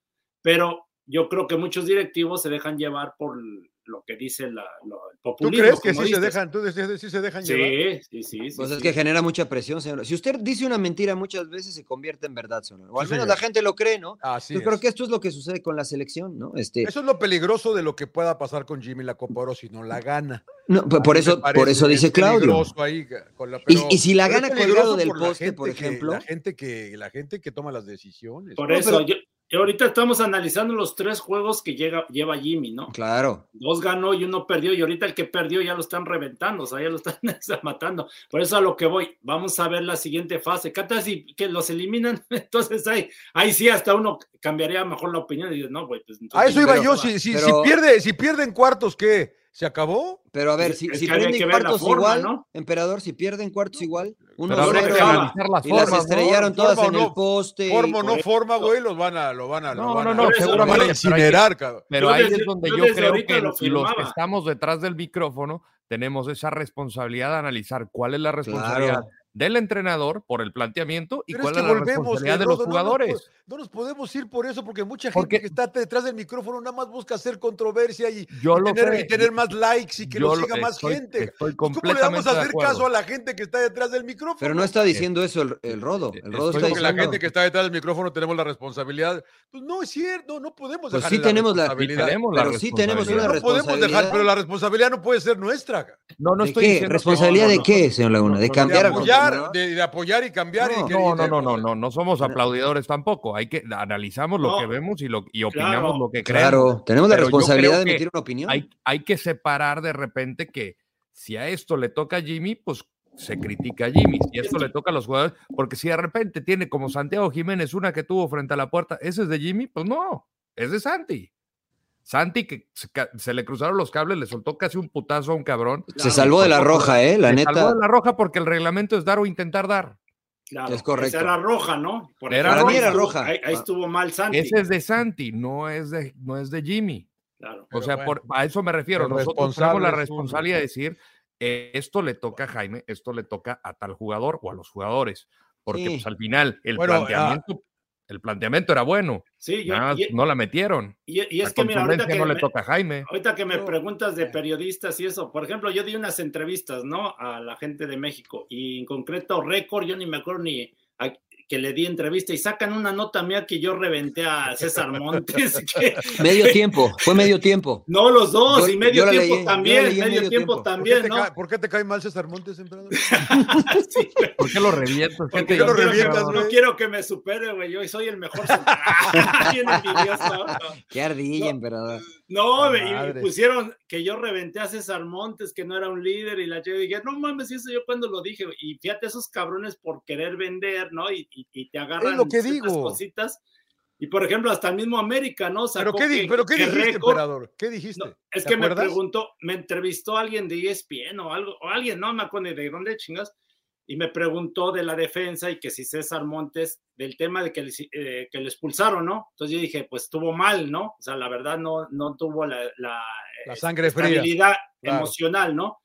pero yo creo que muchos directivos se dejan llevar por lo que dice la, lo- el ¿Tú populismo. crees que sí se dejan, tú sí se dejan llevar? Sí, sí, sí. sí, Pues es sí. que genera mucha presión, señor. Si usted dice una mentira muchas veces se convierte en verdad, señor. O al Sí, menos señor. la gente lo cree, ¿no? Así Yo es. creo que esto es lo que sucede con la selección, ¿no? Este, Eso es lo peligroso de lo que pueda pasar con Jimmy la Copa Oro si no la gana. no, por, eso, por eso dice es Claudio. peligroso ahí, con la- Y- pero- y si la gana peligroso colgado del poste, por que- ejemplo. la gente que la gente que toma las decisiones. Por No, eso, pero- yo, yo ahorita estamos analizando los tres juegos que llega, lleva Jimmy, ¿no? Claro. Dos ganó y uno perdió, y ahorita el que perdió ya lo están reventando, o sea, ya lo están matando. Por eso a lo que voy, vamos a ver la siguiente fase. ¿Qué tal si que los eliminan? Entonces ahí, ahí sí hasta uno cambiaría mejor la opinión y dice, no, güey, pues entonces. A eso iba pero- yo, si, si, pero- si pierde, si pierden cuartos, ¿qué? ¿Se acabó? Pero a ver, si, si pierden cuartos forma, igual, ¿no? emperador, si pierden cuartos igual, uno Pero habría que analizar las y las formas, ¿no? estrellaron todas Forma o en no, el poste. Forma o no forma, güey, los van a, lo van a, lo No, van no, a- no, seguramente, incinerar, cabrón. Pero ahí es donde yo creo que lo los que estamos detrás del micrófono tenemos esa responsabilidad de analizar cuál es la responsabilidad Claro. Del entrenador por el planteamiento y Pero cuál es es, que la volvemos, responsabilidad que de los Rodo, no nos jugadores. No nos podemos ir por eso, porque mucha gente Porque- que está detrás del micrófono nada más busca hacer controversia y, Yo y tener, y tener más likes y que Yo lo lo- siga más estoy- gente. estoy ¿Cómo le vamos a hacer caso a la gente que está detrás del micrófono? Pero no está diciendo eso el, el Rodo. El Rodo Estoy está que la diciendo. gente que está detrás del micrófono tenemos la responsabilidad. Pues no es cierto, no podemos Pues dejar sí la tenemos la- responsabilidad. tenemos la Pero sí tenemos una no podemos dejar, responsabilidad. pero la responsabilidad no puede ser nuestra. No, no ¿De estoy qué? diciendo ¿Responsabilidad no, de qué, señor Laguna? ¿De no, no, De cambiar al de, de apoyar y cambiar. y No. que- No, y no, de- no, no, no, no somos aplaudidores tampoco. Hay que analizamos lo No, que vemos y lo y opinamos claro, lo que creemos. Claro, tenemos la responsabilidad de emitir una opinión. Hay, hay que separar de repente que si a esto le toca a Jimmy, pues se critica a Jimmy. Si esto le toca a los jugadores, porque si de repente tiene como Santiago Jiménez una que tuvo frente a la puerta, ¿ese es de Jimmy? Pues no, es de Santi. Santi que se, se le cruzaron los cables, le soltó casi un putazo a un cabrón. Se salvó de la roja, ¿eh? La Se neta. salvó de la roja porque el reglamento es dar o intentar dar. Claro, Es correcto. esa era roja, ¿no? Por Era ejemplo, Para mí era roja. Ahí, ahí Ah. estuvo mal Santi. Ese es de Santi, no es de, no es de Jimmy. Claro. O sea, bueno, por- a eso me refiero. Nosotros tenemos la responsabilidad de decir, eh, esto le toca a Jaime, esto le toca a tal jugador o a los jugadores. Porque Sí. pues, al final el, Bueno, ah, planteamiento, el planteamiento era bueno. Sí, yo, nada más y, no la metieron. y- y es la que mira, ahorita que, no le me, toca a Jaime. ahorita que me No. preguntas de periodistas y eso, por ejemplo, yo di unas entrevistas, ¿no? A la gente de México y en concreto récord, yo ni me acuerdo ni a- que le di entrevista y sacan una nota mía que yo reventé a César Montes. que- Medio tiempo, fue medio tiempo. no, los dos, Yo- y medio tiempo leí, también, medio, medio tiempo, tiempo. ¿Por qué, también, te ¿no? cae, por qué te cae mal César Montes, emperador? Sí. ¿Por qué lo revientas? ¿Qué Porque te yo lo quiero que- revientas, no quiero que me supere, güey. Yo soy el mejor. central. Bien envidioso. Qué ardilla, No. emperador. No, me- pusieron que yo reventé a César Montes, que no era un líder, y la yo dije, no mames, y eso yo cuando lo dije, y fíjate esos cabrones por querer vender, ¿no? Y, y- y te agarran lo que digo. cositas. Y por ejemplo, hasta el mismo América, ¿no? ¿Pero Sacó qué, di- que- pero qué que dijiste, récord- emperador? ¿Qué dijiste? no, es ¿Te que me acuerdas? preguntó, me entrevistó alguien de ESPN o algo, o alguien, no me acuerdo de dónde chingas, y me preguntó de la defensa y que si César Montes, del tema de que eh, que le expulsaron, ¿no? Entonces yo dije, pues estuvo mal, ¿no? O sea, la verdad no, no tuvo la, la, La eh, sangre fría. estabilidad Claro. emocional, ¿no?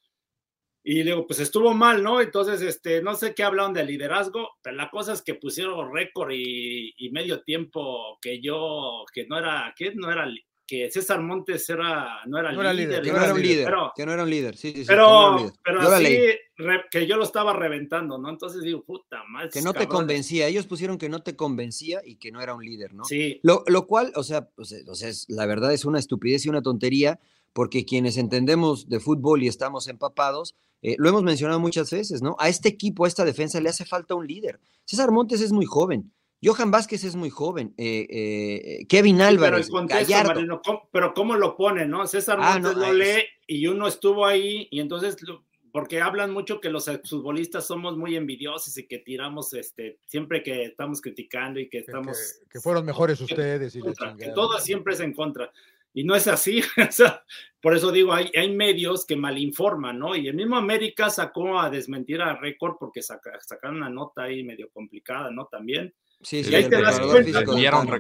Y digo, pues estuvo mal, ¿no? Entonces, este, no sé qué hablaron de liderazgo, pero la cosa es que pusieron récord y, y medio tiempo que yo, que no era, que no era que César Montes era, no era, No era líder. líder, Que no era un líder, Pero, que no era un líder, sí, sí, sí, que no pero, pero Yo así, re- que yo lo estaba reventando, ¿no? Entonces digo, puta madre. que no te convencía, ellos pusieron que no te convencía y que no era un líder, ¿no? Sí, Lo, lo cual, o sea, pues, eh, o sea, es- la verdad es una estupidez y una tontería, porque quienes entendemos de fútbol y estamos empapados, eh, lo hemos mencionado muchas veces, ¿no? A este equipo, a esta defensa, le hace falta un líder. César Montes es muy joven, Johan Vázquez es muy joven, eh, eh, Kevin Sí, pero Álvarez, el contexto, Gallardo. Marino, ¿cómo- pero cómo lo ponen, ¿no? César Ah, Montes no, lo es- lee y uno estuvo ahí y entonces, lo- porque hablan mucho que los futbolistas somos muy envidiosos y que tiramos, este, siempre que estamos criticando y que estamos... que- que fueron mejores ustedes y contra, que todo siempre es en contra. Y no es así, por eso digo, hay, hay medios que malinforman, ¿no? Y el mismo América sacó a desmentir a Récord porque saca- sacaron una nota ahí medio complicada, ¿no? También. Sí, sí, Y ahí el te das cuenta.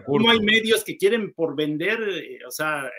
Como hay medios que quieren por vender, eh, o sea, eh,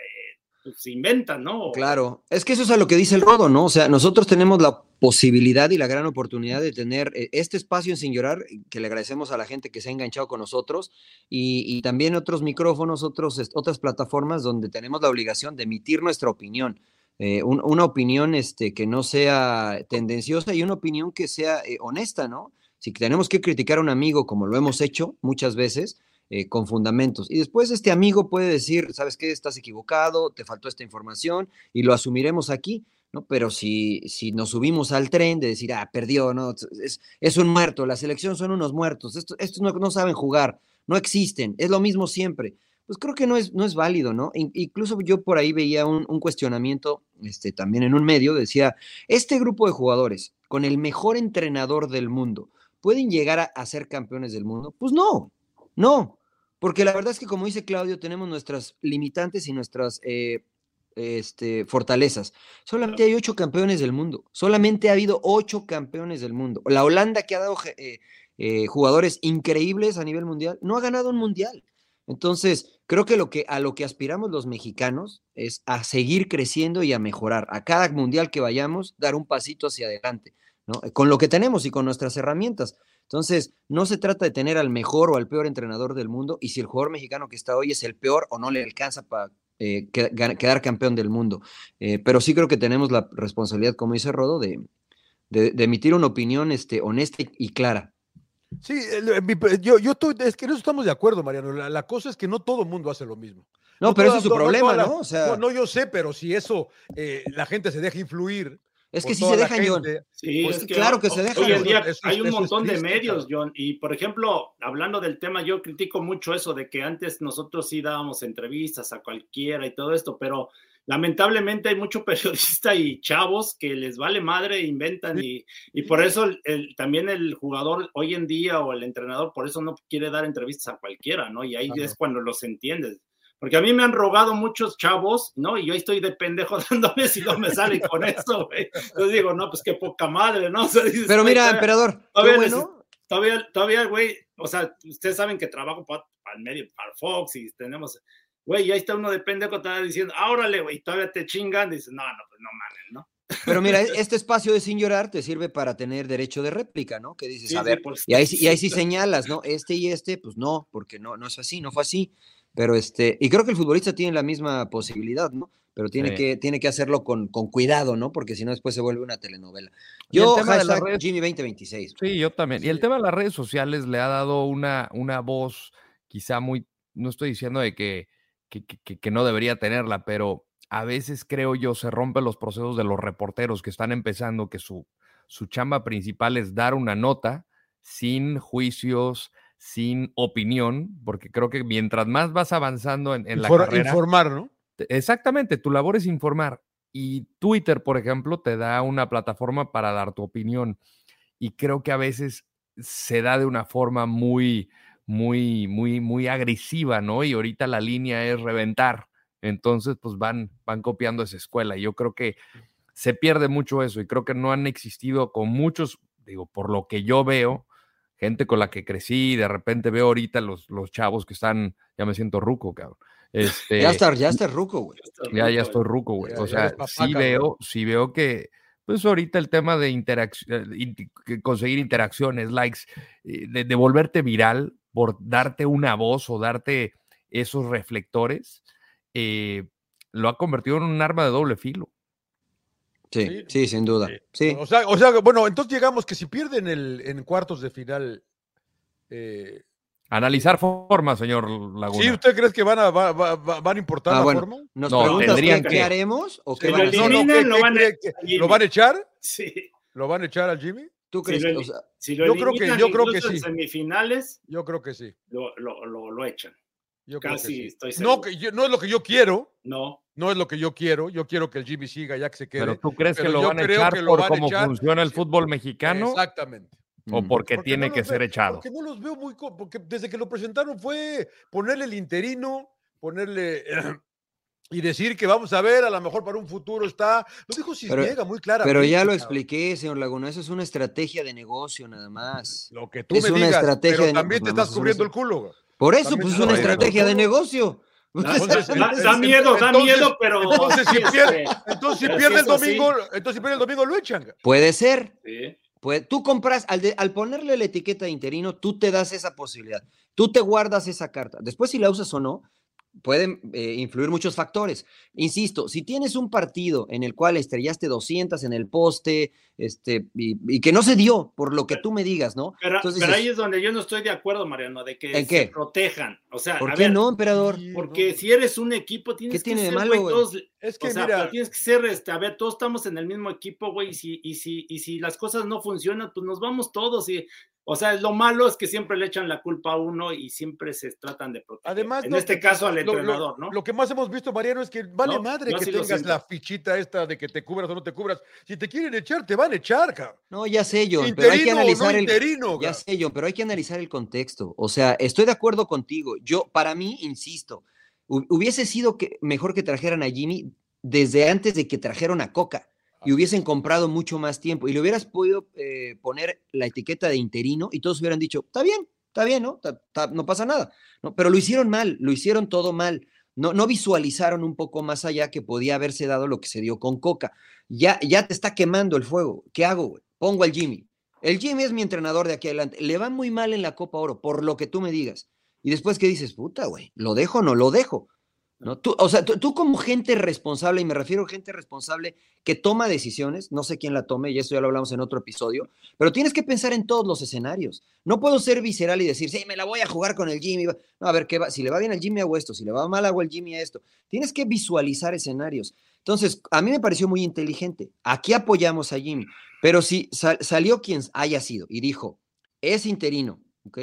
pues, se inventan, ¿no? Claro, es que eso es a lo que dice el Rodo, ¿no? O sea, nosotros tenemos la posibilidad y la gran oportunidad de tener eh, este espacio en Sin Llorar, que le agradecemos a la gente que se ha enganchado con nosotros, y, y también otros micrófonos, otros, otras plataformas donde tenemos la obligación de emitir nuestra opinión. Eh, un- una opinión este, que no sea tendenciosa y una opinión que sea eh, honesta, ¿no? Si tenemos que criticar a un amigo, como lo hemos hecho muchas veces, eh, con fundamentos. Y después este amigo puede decir, ¿sabes qué? Estás equivocado, te faltó esta información y lo asumiremos aquí, ¿no? Pero si, si nos subimos al tren de decir, ah, perdió, ¿no? Es, es un muerto, la selección son unos muertos, estos, estos no, no saben jugar, no existen, es lo mismo siempre. Pues creo que no es, no es válido, ¿no? In- incluso yo por ahí veía un, un cuestionamiento este, también en un medio, decía, este grupo de jugadores con el mejor entrenador del mundo, ¿pueden llegar a, ser campeones del mundo? Pues no, no, porque la verdad es que como dice Claudio, tenemos nuestras limitantes y nuestras eh, este, fortalezas. Solamente hay ocho campeones del mundo, solamente ha habido ocho campeones del mundo. La Holanda que ha dado eh, eh, jugadores increíbles a nivel mundial, no ha ganado un mundial. Entonces, creo que, que a lo que aspiramos los mexicanos es a seguir creciendo y a mejorar. A cada mundial que vayamos, dar un pasito hacia adelante, ¿no? Con lo que tenemos y con nuestras herramientas. Entonces, no se trata de tener al mejor o al peor entrenador del mundo y si el jugador mexicano que está hoy es el peor o no le alcanza para eh, quedar campeón del mundo. Eh, pero sí creo que tenemos la responsabilidad, como dice Rodo, de, de- de emitir una opinión este, honesta y- clara. Sí, yo, yo estoy- es que en eso estamos de acuerdo, Mariano. La, la cosa es que no todo el mundo hace lo mismo. No, pero toda- ese es su no- problema, la- ¿no? O sea, no, no, yo sé, pero si eso eh, la gente se deja influir. Es que sí se dejan, John. Sí, Pues es que claro que se dejan, Hoy en día eso- hay un eso es montón de triste, medios, cabrón. John. Y por ejemplo, hablando del tema, yo critico mucho eso de que antes nosotros sí dábamos entrevistas a cualquiera y todo esto, pero lamentablemente hay mucho periodista y chavos que les vale madre, e inventan y, y por eso el- el- también el jugador hoy en día o el entrenador por eso no quiere dar entrevistas a cualquiera, ¿no? Y ahí Ajá. es cuando los entiendes. Porque a mí me han rogado muchos chavos, ¿no? Y yo estoy de pendejo dándome si no me sale con eso, güey. Entonces digo, no, pues qué poca madre, ¿no? O sea, dices, Pero mira, todavía- emperador, todavía bueno. todavía, todavía, güey, o sea, ustedes saben que trabajo para, para el medio, para Fox y tenemos, güey, y ahí está uno de pendejo, estaba diciendo, órale, güey, todavía te chingan, dices, no, no, pues no mames, ¿no? Pero mira, este espacio de Sin Llorar te sirve para tener derecho de réplica, ¿no? Que dices, Sí, a sí, ver, por y ahí, sí- y ahí sí señalas, ¿no? Este y este, pues no, porque no, no es así, no fue así. Pero este, y creo que el futbolista tiene la misma posibilidad, ¿no? Pero tiene, Sí. que, tiene que hacerlo con, con cuidado, ¿no? Porque si no, después se vuelve una telenovela. Y el Yo, tema de las hashtag redes- Jimmy 2026. Sí, yo también. Y el tema de las redes sociales le ha dado una, una voz quizá muy, no estoy diciendo de que, que, que- que no debería tenerla, pero a veces creo yo se rompen los procesos de los reporteros que están empezando, que su, su chamba principal es dar una nota sin juicios, sin opinión, porque creo que mientras más vas avanzando en, en la carrera, informar, ¿no? te- Exactamente, tu labor es informar. Y Twitter, por ejemplo, te da una plataforma para dar tu opinión. Y creo que a veces se da de una forma muy, muy, muy, muy agresiva, ¿no? Y ahorita la línea es reventar. Entonces, pues van, van copiando esa escuela. Y yo creo que se pierde mucho eso. Y creo que no han existido con muchos, digo, por lo que yo veo, gente con la que crecí, de repente veo ahorita los, los chavos que están, ya me siento ruco, cabrón. Este, Ya está, ya está ruco, güey. ya, ya estoy ruco, güey. O sea, papá, sí cabrón. veo, sí veo que, pues ahorita el tema de interacción, conseguir interacciones, likes, eh, de, de volverte viral por darte una voz o darte esos reflectores, eh, lo ha convertido en un arma de doble filo. Sí, Sí. sí, sin duda. Sí. O sea, o sea, bueno, entonces llegamos que si pierden el, en cuartos de final, eh, Analizar formas, señor Laguna. ¿sí usted cree que van a, va- va- va- van a importar Ah, la bueno. forma? ¿Nos No, preguntas tendrían qué, que- haremos o qué Si van a lo hacer? No, no, eliminan, ¿qué- lo van a-. ¿Lo van a echar? Sí. ¿Lo van a echar al Jimmy? ¿Tú Si crees? lo, o sea, si lo yo creo que- yo creo que incluso en sí. semifinales, Yo creo que sí. lo, lo, lo, lo echan. Yo creo que Casi sí. estoy seguro. No, que yo- no es lo que yo quiero, No. No es lo que yo quiero. Yo quiero que el Jimmy siga ya que se quede. Pero tú crees pero que lo van a echar por van cómo echar. funciona el fútbol mexicano Exactamente. o mm. porque, Porque tiene no que ser echado. Porque no los veo muy. Porque desde que lo presentaron fue ponerle el interino, ponerle. y decir que vamos a ver, a lo mejor para un futuro está. Lo dijo Cisniega muy clara. Pero ya lo expliqué, señor Laguna, eso es una estrategia de negocio nada más. Lo que tú Es me una digas, estrategia pero de- también pues te estás cubriendo el culo. Por eso, También pues es una estrategia de negocio. Da, Entonces, da- da entonces- miedo, da entonces- miedo, pero. Entonces, si pierde, este, entonces, si pero pierde el así. domingo, entonces si pierde el domingo lo echan. Puede ser. sí. Pues tú compras, al, de- al ponerle la etiqueta de interino, tú te das esa posibilidad. Tú te guardas esa carta. Después, si la usas o no, pueden eh, influir muchos factores. Insisto, si tienes un partido en el cual estrellaste 200 en el poste, este, y, y que no se dio, por lo que tú me digas, ¿no? Pero, Entonces pero ahí es donde yo no estoy de acuerdo, Mariano, de que ¿En se qué? protejan. O sea, ¿Por a qué ver, no, emperador? Porque no. si eres un equipo, tienes ¿Qué que tiene de ser, malo, güey, güey? todos- Es que o sea, mira, pero tienes que ser, este, a ver, todos estamos en el mismo equipo, güey, y si, y si, y si las cosas no funcionan, pues nos vamos todos. Y, o sea, lo malo es que siempre le echan la culpa a uno y siempre se tratan de proteger. Además, en no, este caso al lo- lo- entrenador, ¿no? Lo que más hemos visto, Mariano, es que vale No, madre yo que tengas la fichita esta de que te cubras o no te cubras. Si te quieren echar, te van a echar, cabrón. No, ya sé, John, pero hay que analizar el, interino, Ya sé, John, pero hay que analizar el contexto. O sea, estoy de acuerdo contigo. Yo, para mí, insisto, hu- hubiese sido que, mejor que trajeran a Jimmy desde antes de que trajeron a Coca y hubiesen comprado mucho más tiempo y le hubieras podido eh, poner la etiqueta de interino y todos hubieran dicho, está bien, está bien, ¿no? Ta- ta- no pasa nada. ¿no? Pero lo hicieron mal, lo hicieron todo mal. No, no visualizaron un poco más allá que podía haberse dado lo que se dio con Coca. Ya, ya te está quemando el fuego. ¿Qué hago? güey? Pongo al Jimmy. El Jimmy es mi entrenador de aquí adelante. Le va muy mal en la Copa Oro, por lo que tú me digas. Y después, ¿qué dices? Puta, güey, ¿lo dejo o no lo dejo? ¿No? Tú, o sea, tú, tú como gente responsable, y me refiero a gente responsable que toma decisiones, no sé quién la tome, y eso ya lo hablamos en otro episodio, pero tienes que pensar en todos los escenarios. No puedo ser visceral y decir, sí, me la voy a jugar con el Jimmy. No, a ver, ¿qué va? si le va bien al Jimmy hago esto, si le va mal hago el Jimmy a esto. Tienes que visualizar escenarios. Entonces, a mí me pareció muy inteligente. Aquí apoyamos a Jimmy, pero si sal- salió quien haya sido y dijo, es interino, ¿ok?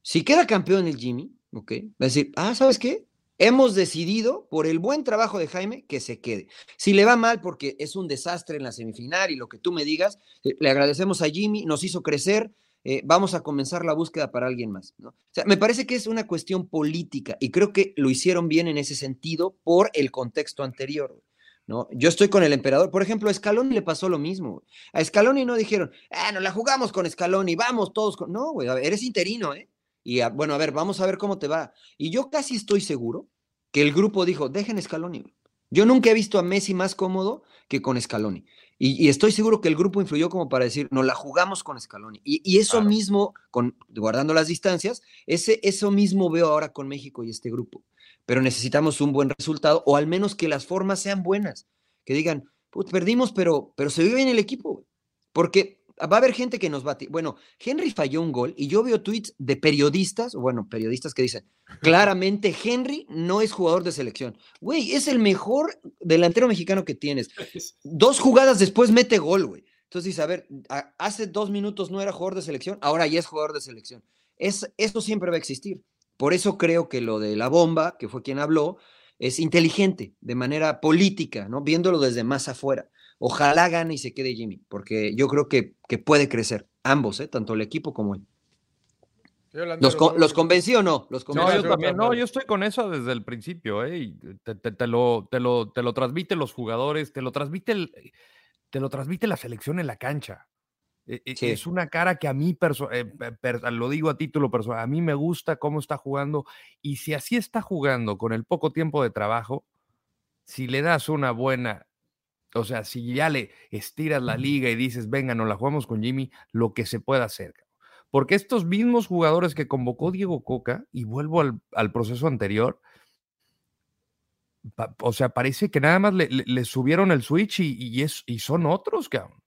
Si queda campeón el Jimmy, ¿ok? Va a decir, ah, ¿sabes qué? Hemos decidido, por el buen trabajo de Jaime, que se quede. Si le va mal porque es un desastre en la semifinal y lo que tú me digas, eh, le agradecemos a Jimmy, nos hizo crecer, eh, vamos a comenzar la búsqueda para alguien más. O sea, me parece que es una cuestión política y creo que lo hicieron bien en ese sentido por el contexto anterior. ¿no? Yo estoy con el emperador. Por ejemplo, a Scaloni le pasó lo mismo. A Scaloni no dijeron, ah, no la jugamos con Scaloni, vamos todos con. No, güey, eres interino, ¿eh? Y a- bueno, a ver, vamos a ver cómo te va. Y yo casi estoy seguro que el grupo dijo, dejen Scaloni. güey". Yo nunca he visto a Messi más cómodo que con Scaloni. Y, y estoy seguro que el grupo influyó como para decir, no la jugamos con Scaloni. Y, y eso Claro. mismo, con, guardando las distancias, ese, eso mismo veo ahora con México y este grupo. Pero necesitamos un buen resultado, o al menos que las formas sean buenas. Que digan, "Put, perdimos, pero, pero se vive bien el equipo. güey". Porque va a haber gente que nos bate. Bueno, Henry falló un gol y yo veo tweets de periodistas, bueno, periodistas que dicen, claramente Henry no es jugador de selección. Güey, es el mejor delantero mexicano que tienes. Dos jugadas después mete gol, güey. Entonces dice, a ver, hace dos minutos no era jugador de selección, ahora ya es jugador de selección. Es, eso siempre va a existir. Por eso creo que lo de la bomba, que fue quien habló, es inteligente, de manera política, ¿no? Viéndolo desde más afuera. Ojalá gane y se quede Jimmy, porque yo creo que, que puede crecer. Ambos, ¿eh? tanto el equipo como él. ¿Los, con- ¿no? ¿Los convencí o no? ¿Los No, yo también, no, yo estoy con eso desde el principio, ¿eh? y te, te- te lo, te, lo, te lo transmiten los jugadores, te lo transmite el- te lo transmite la selección en la cancha. E- e- Sí. Es una cara que a mí, perso- eh, lo digo a título personal, a mí me gusta cómo está jugando y si así está jugando con el poco tiempo de trabajo, si le das una buena, o sea, si ya le estiras la liga y dices, venga, nos la jugamos con Jimmy, lo que se pueda hacer. Porque estos mismos jugadores que convocó Diego Coca, y vuelvo al, al proceso anterior, o sea, parece que nada más le, subieron el switch y, es, y son otros, cabrón.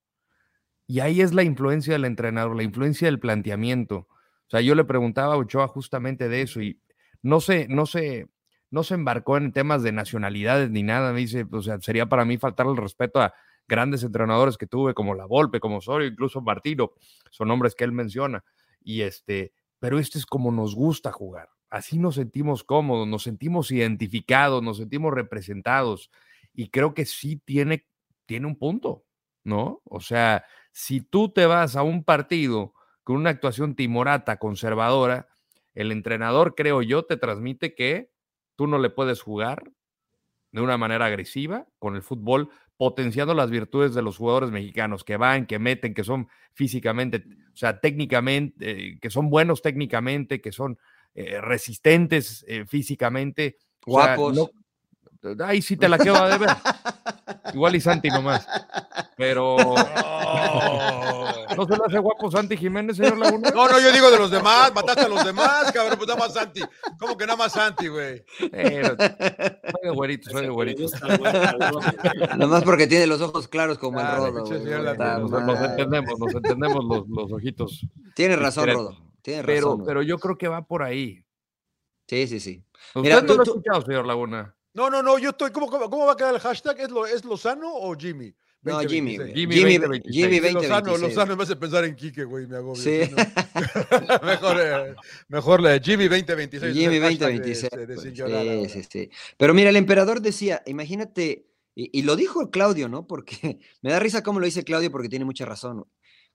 Y ahí es la influencia del entrenador, la influencia del planteamiento. O sea, yo le preguntaba a Ochoa justamente de eso y no sé, no sé, no se embarcó en temas de nacionalidades ni nada. Me dice, o sea, sería para mí faltar el respeto a grandes entrenadores que tuve, como La Volpe, como Osorio, incluso Martino, son nombres que él menciona. Y este, pero este es como nos gusta jugar. Así nos sentimos cómodos, nos sentimos identificados, nos sentimos representados. Y creo que sí tiene, tiene un punto, ¿no? O sea, si tú te vas a un partido con una actuación timorata, conservadora, el entrenador, creo yo, te transmite que tú no le puedes jugar de una manera agresiva con el fútbol, potenciando las virtudes de los jugadores mexicanos que van, que meten, que son físicamente, o sea, técnicamente, eh, que son buenos técnicamente, que son eh, resistentes eh, físicamente. Guapos. ahí sí te la quedo de ver. Igual y Santi nomás. Pero. ¿No se le hace guapo Santi Jiménez, señor Laguna? No, no, yo digo de los demás. Mataste a los demás, cabrón. Pues nada más Santi. ¿Cómo que nada más Santi, güey? soy de güerito, soy de güerito. Nada más porque tiene los ojos claros como el Rodo. Nos, entendemos, nos entendemos los, los ojitos. Tienes razón, Rodo. Tienes pero, Pero yo creo que va por ahí. Sí, sí, sí. Mira, ¿Usted no lo ha escuchado, señor Laguna? No, no, no, yo estoy. ¿Cómo, cómo, va a quedar el hashtag? ¿Es, lo, ¿Es Lozano o Jimmy? No, Jimmy. Jimmy, Jimmy, 20, Jimmy 20, Lozano, Lozano me hace pensar en Quique, güey, me agobio. Sí. mejor, eh, mejor la de Jimmy 2026. Jimmy 2026. sí, sí, sí. Pero mira, el emperador decía, imagínate, y, y, lo dijo Claudio, ¿no? Porque me da risa cómo lo dice Claudio porque tiene mucha razón.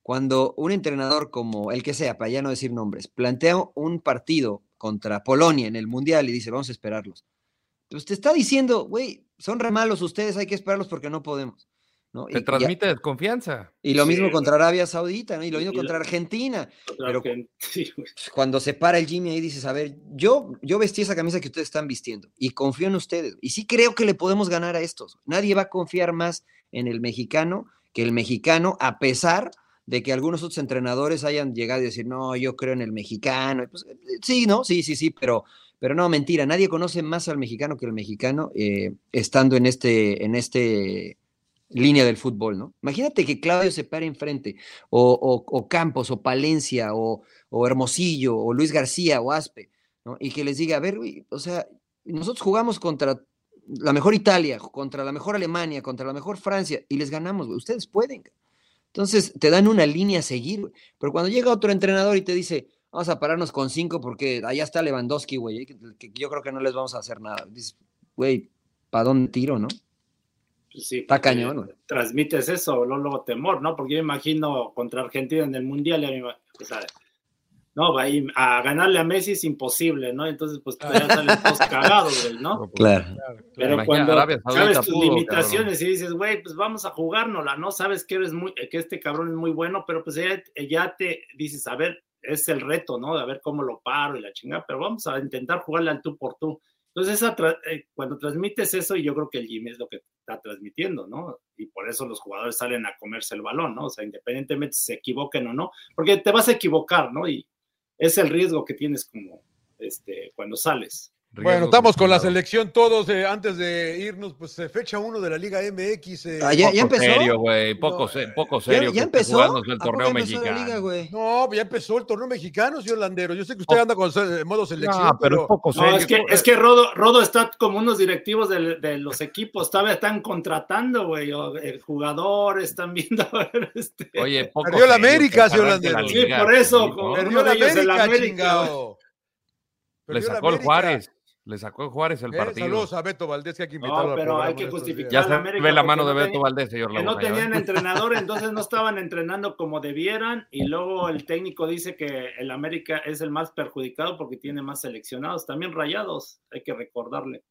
Cuando un entrenador como el que sea, para ya no decir nombres, plantea un partido contra Polonia en el Mundial y dice, vamos a esperarlos. Pues te está diciendo, güey, son re malos ustedes, hay que esperarlos porque no podemos. ¿No? Te transmite desconfianza. Y lo mismo contra Arabia Saudita, ¿no? Y lo mismo contra Argentina. pero cuando se para el Jimmy ahí dices, a ver, yo, yo vestí esa camisa que ustedes están vistiendo y confío en ustedes. Y sí creo que le podemos ganar a estos. Nadie va a confiar más en el mexicano que el mexicano, a pesar de que algunos otros entrenadores hayan llegado y decir, no, yo creo en el mexicano. Pues, eh, sí, ¿no? Sí, sí, sí, pero, pero no, mentira, nadie conoce más al mexicano que el mexicano eh, estando en este, en este línea del fútbol, ¿no? Imagínate que Claudio se pare enfrente, o, o, Campos, o Palencia, o, Hermosillo, o Luis García, o Aspe, ¿no? Y que les diga, a ver, o sea, nosotros jugamos contra la mejor Italia, contra la mejor Alemania, contra la mejor Francia, y les ganamos, ustedes pueden. Entonces te dan una línea a seguir, pero cuando llega otro entrenador y te dice, vamos a pararnos con cinco porque allá está Lewandowski, güey, que, yo creo que no les vamos a hacer nada. Dices, güey, ¿para dónde tiro, no? Pues sí, está cañón, güey. Transmites eso, luego temor, ¿no? Porque yo imagino contra Argentina en el Mundial, ya me, o sea, no, va a, ganarle a Messi es imposible, ¿no? Entonces, pues ya salen todos cagados, güey, ¿no? Claro. Pero cuando sabes tus limitaciones y dices, güey, pues vamos a jugárnosla, ¿no? Sabes que eres muy, que este cabrón es muy bueno, pero pues ya, ya te dices, a ver, es el reto, ¿no? De a ver cómo lo paro y la chingada, pero vamos a intentar jugarle al tú por tú. Entonces, esa eh, cuando transmites eso, y yo creo que el Jimmy es lo que está transmitiendo, ¿no? Y por eso los jugadores salen a comerse el balón, ¿no? O sea, independientemente si se equivoquen o no, porque te vas a equivocar, ¿no? Y, es el riesgo que tienes como este, cuando sales. Bueno, estamos con la selección todos. Eh, antes de irnos, pues eh, fecha uno de la Liga MX. Eh. Ah, ya, empezó. Serio, güey. Poco, poco serio. Ya, empezó. el torneo mexicano. no, ya empezó el torneo mexicano, señor Landero. Yo sé que usted anda con modo selección. No, pero, es poco serio. No, es que, es que Rodo, Rodo está como unos directivos de, de los equipos. Todavía están contratando, güey. Jugadores, están viendo. Este... Oye, poco Perdió la América, señor Landero. Sí, por eso. Perdió la América, América. Le sacó el Juárez. Le sacó Juárez el eh, partido. Saludos a Beto Valdés, que hay que invitarlo. No, pero hay que justificar. Ya se ve la mano de Beto Valdés, señor Que no tenían entrenador, entonces no estaban entrenando como debieran. Y luego el técnico dice que el América es el más perjudicado porque tiene más seleccionados. También rayados, hay que recordarle.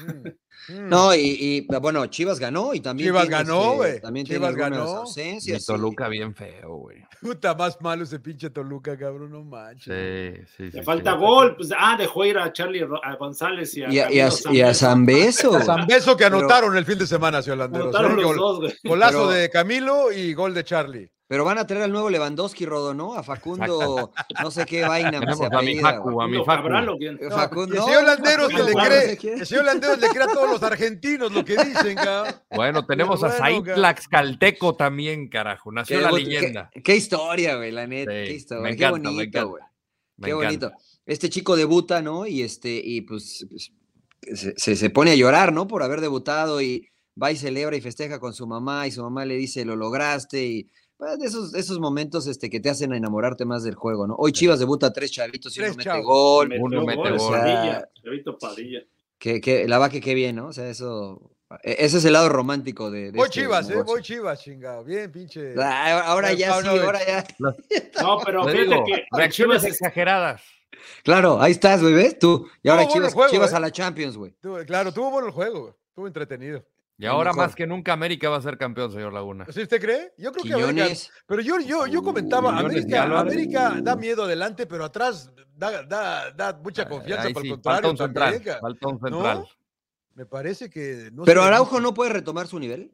Mm, mm. No, y, bueno, Chivas ganó y también. Chivas ganó, güey. También Chivas ganó. Ausencias. Y Toluca bien feo, güey. Puta, más malo ese pinche Toluca, cabrón, no manches. Sí, sí, sí. Le falta gol. Pues, ah, dejó ir a Charlie a González y a. Y a, y a, y a Zambeso. que anotaron el fin de semana, señor Landero. Anotaron los dos, güey. Golazo de Camilo y gol de Charlie. Pero van a traer al nuevo Lewandowski, Rodo, ¿no? A Facundo, no sé qué vaina. Tenemos se a mi Facu, a mi Facundo Facu. Cabral, ¿o quién? Eh, No, Facundo- el no, señor Landeros se le cree, no el señor Landeros le cree a todos los argentinos lo que dicen, cabrón. Bueno, tenemos a Bueno, Said ca- Tlaxcalteco también, carajo. Nació Qué la leyenda. Qué, qué historia, güey, la neta. Sí, qué me historia. qué me bonito, encanta. güey. Me Qué encanta. bonito. Este chico debuta, ¿no? Y este, y pues, pues, se, se- se pone a llorar, ¿no? Por haber debutado y va y celebra y festeja con su mamá y su mamá le dice, lo lograste y pues, de esos, de esos momentos este, que te hacen enamorarte más del juego, ¿no? Hoy Chivas debuta a tres chavitos y Tres uno mete chavos. gol. Metió Uno mete gol. Padilla, Chavito Padilla. Que, que, la va que qué bien, ¿no? O sea, eso, e- ese es el lado romántico de, de Voy este Chivas, eh, voy Chivas, chingado. Bien, pinche. Ah, Ahora ya sí, ahora ya. No, pero Te fíjate digo, que reacciones Chivas exageradas. Claro, ahí estás, güey, ¿ves? Tú. Y ahora bueno Chivas, juego, Chivas ¿eh? a la Champions, güey. Claro, tuvo bueno el juego, güey. Estuvo entretenido. Y ahora mejor. más que nunca América va a ser campeón, señor Laguna. ¿Sí usted cree? Yo creo que América. Pero yo, yo, yo comentaba, América. América da miedo adelante, pero atrás da, da, da mucha confianza Ahí para sí, el contrario. central. Me parece que. no Pero Araujo no puede retomar su nivel.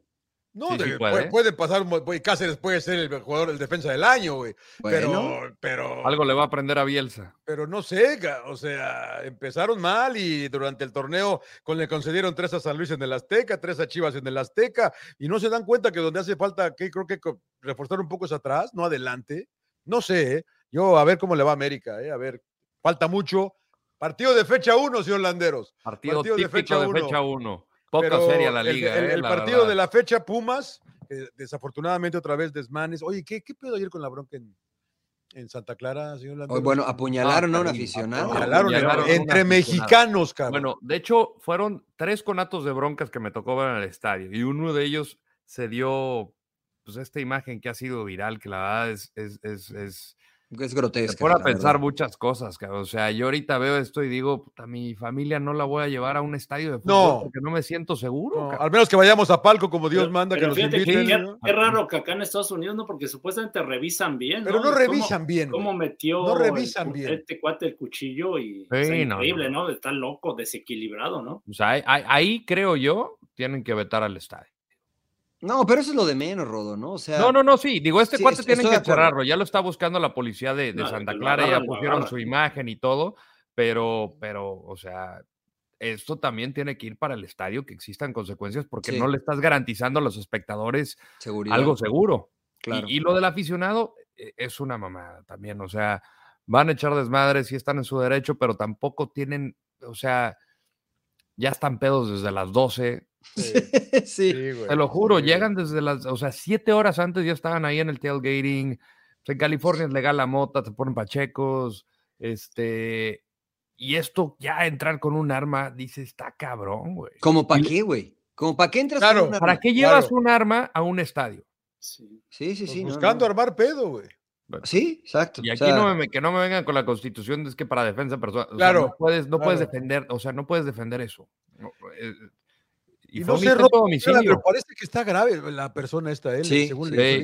No, Sí, sí de- puede. puede, puede pasar, güey, Cáceres puede ser el jugador, el defensa del año, güey. Bueno, Pero, pero, Algo le va a aprender a Bielsa. pero no sé, o sea, empezaron mal y durante el torneo con, le concedieron tres a San Luis en el Azteca, tres a Chivas en el Azteca, y no se dan cuenta que donde hace falta, que creo que reforzar un poco es atrás, no adelante. No sé, ¿eh? yo a ver cómo le va a América, ¿eh? a ver, falta mucho. Partido de fecha uno, señor Landeros. Partido, Partido de fecha de uno. fecha 1. Poca Pero seria la el- liga. El, eh, el la partido verdad. de la fecha Pumas, eh, desafortunadamente otra vez desmanes. Oye, ¿qué, qué pedo ayer con la bronca en, en Santa Clara, señor bueno, apuñalaron a un aficionado. Apuñalaron apuñalaron a un entre aficionado. mexicanos, cabrón. Bueno, de hecho, fueron tres conatos de broncas que me tocó ver en el estadio. Y uno de ellos se dio, pues, esta imagen que ha sido viral, que la verdad es, es, es, es Es te grotesco. pone a pensar muchas cosas, cabrón. O sea, yo ahorita veo esto y digo, puta, mi familia no la voy a llevar a un estadio de fútbol No. porque no me siento seguro. No, al menos que vayamos a palco como Dios Pero- manda, que nos inviten. qué- ¿no? Qué raro que acá en Estados Unidos, ¿no? Porque supuestamente revisan bien. Pero no ¿Y cómo- revisan bien. ¿Cómo metió No revisan el- bien. este cuate el cuchillo y Sí, no, increíble, no. ¿no? Está loco, desequilibrado, ¿no? O sea, ahí creo yo, tienen que vetar al estadio. No, pero eso es lo de menos, Rodo, ¿no? O sea, No, no, no, sí. Digo, este Sí, cuate tienen que cerrarlo. Ya lo está buscando la policía de, de No, Santa Clara, ya agarran, pusieron su imagen y todo, pero, pero, o sea, esto también tiene que ir para el estadio, que existan consecuencias, porque Sí. no le estás garantizando a los espectadores seguridad. algo seguro. Y- Claro. Y, lo del aficionado eh, es una mamada también, o sea, van a echar desmadres y están en su derecho, pero tampoco tienen, o sea, ya están pedos desde las 12, Sí, sí. sí, güey, te lo juro, sí, güey. llegan desde las, o sea, siete horas antes ya estaban ahí en el tailgating. O sea, en California es legal la mota, te ponen pachecos, este, y esto ya entrar con un arma, dice, está cabrón, güey. ¿Como para qué, güey? ¿Como para qué entras Claro, con un ¿Para arma? qué llevas Claro. un arma a un estadio? Sí. Sí, sí, Pues sí. buscando no. armar pedo, güey. Sí, exacto. Y o aquí sea, no me, que no me vengan con la constitución, es que para defensa personal, o sea, Claro, no puedes, no puedes claro. defender, o sea, no puedes defender eso. No, eh, y, Y fue no un sé, intento de Rodo, homicidio. pero parece que está grave la persona esta, él, Sí, según sí. le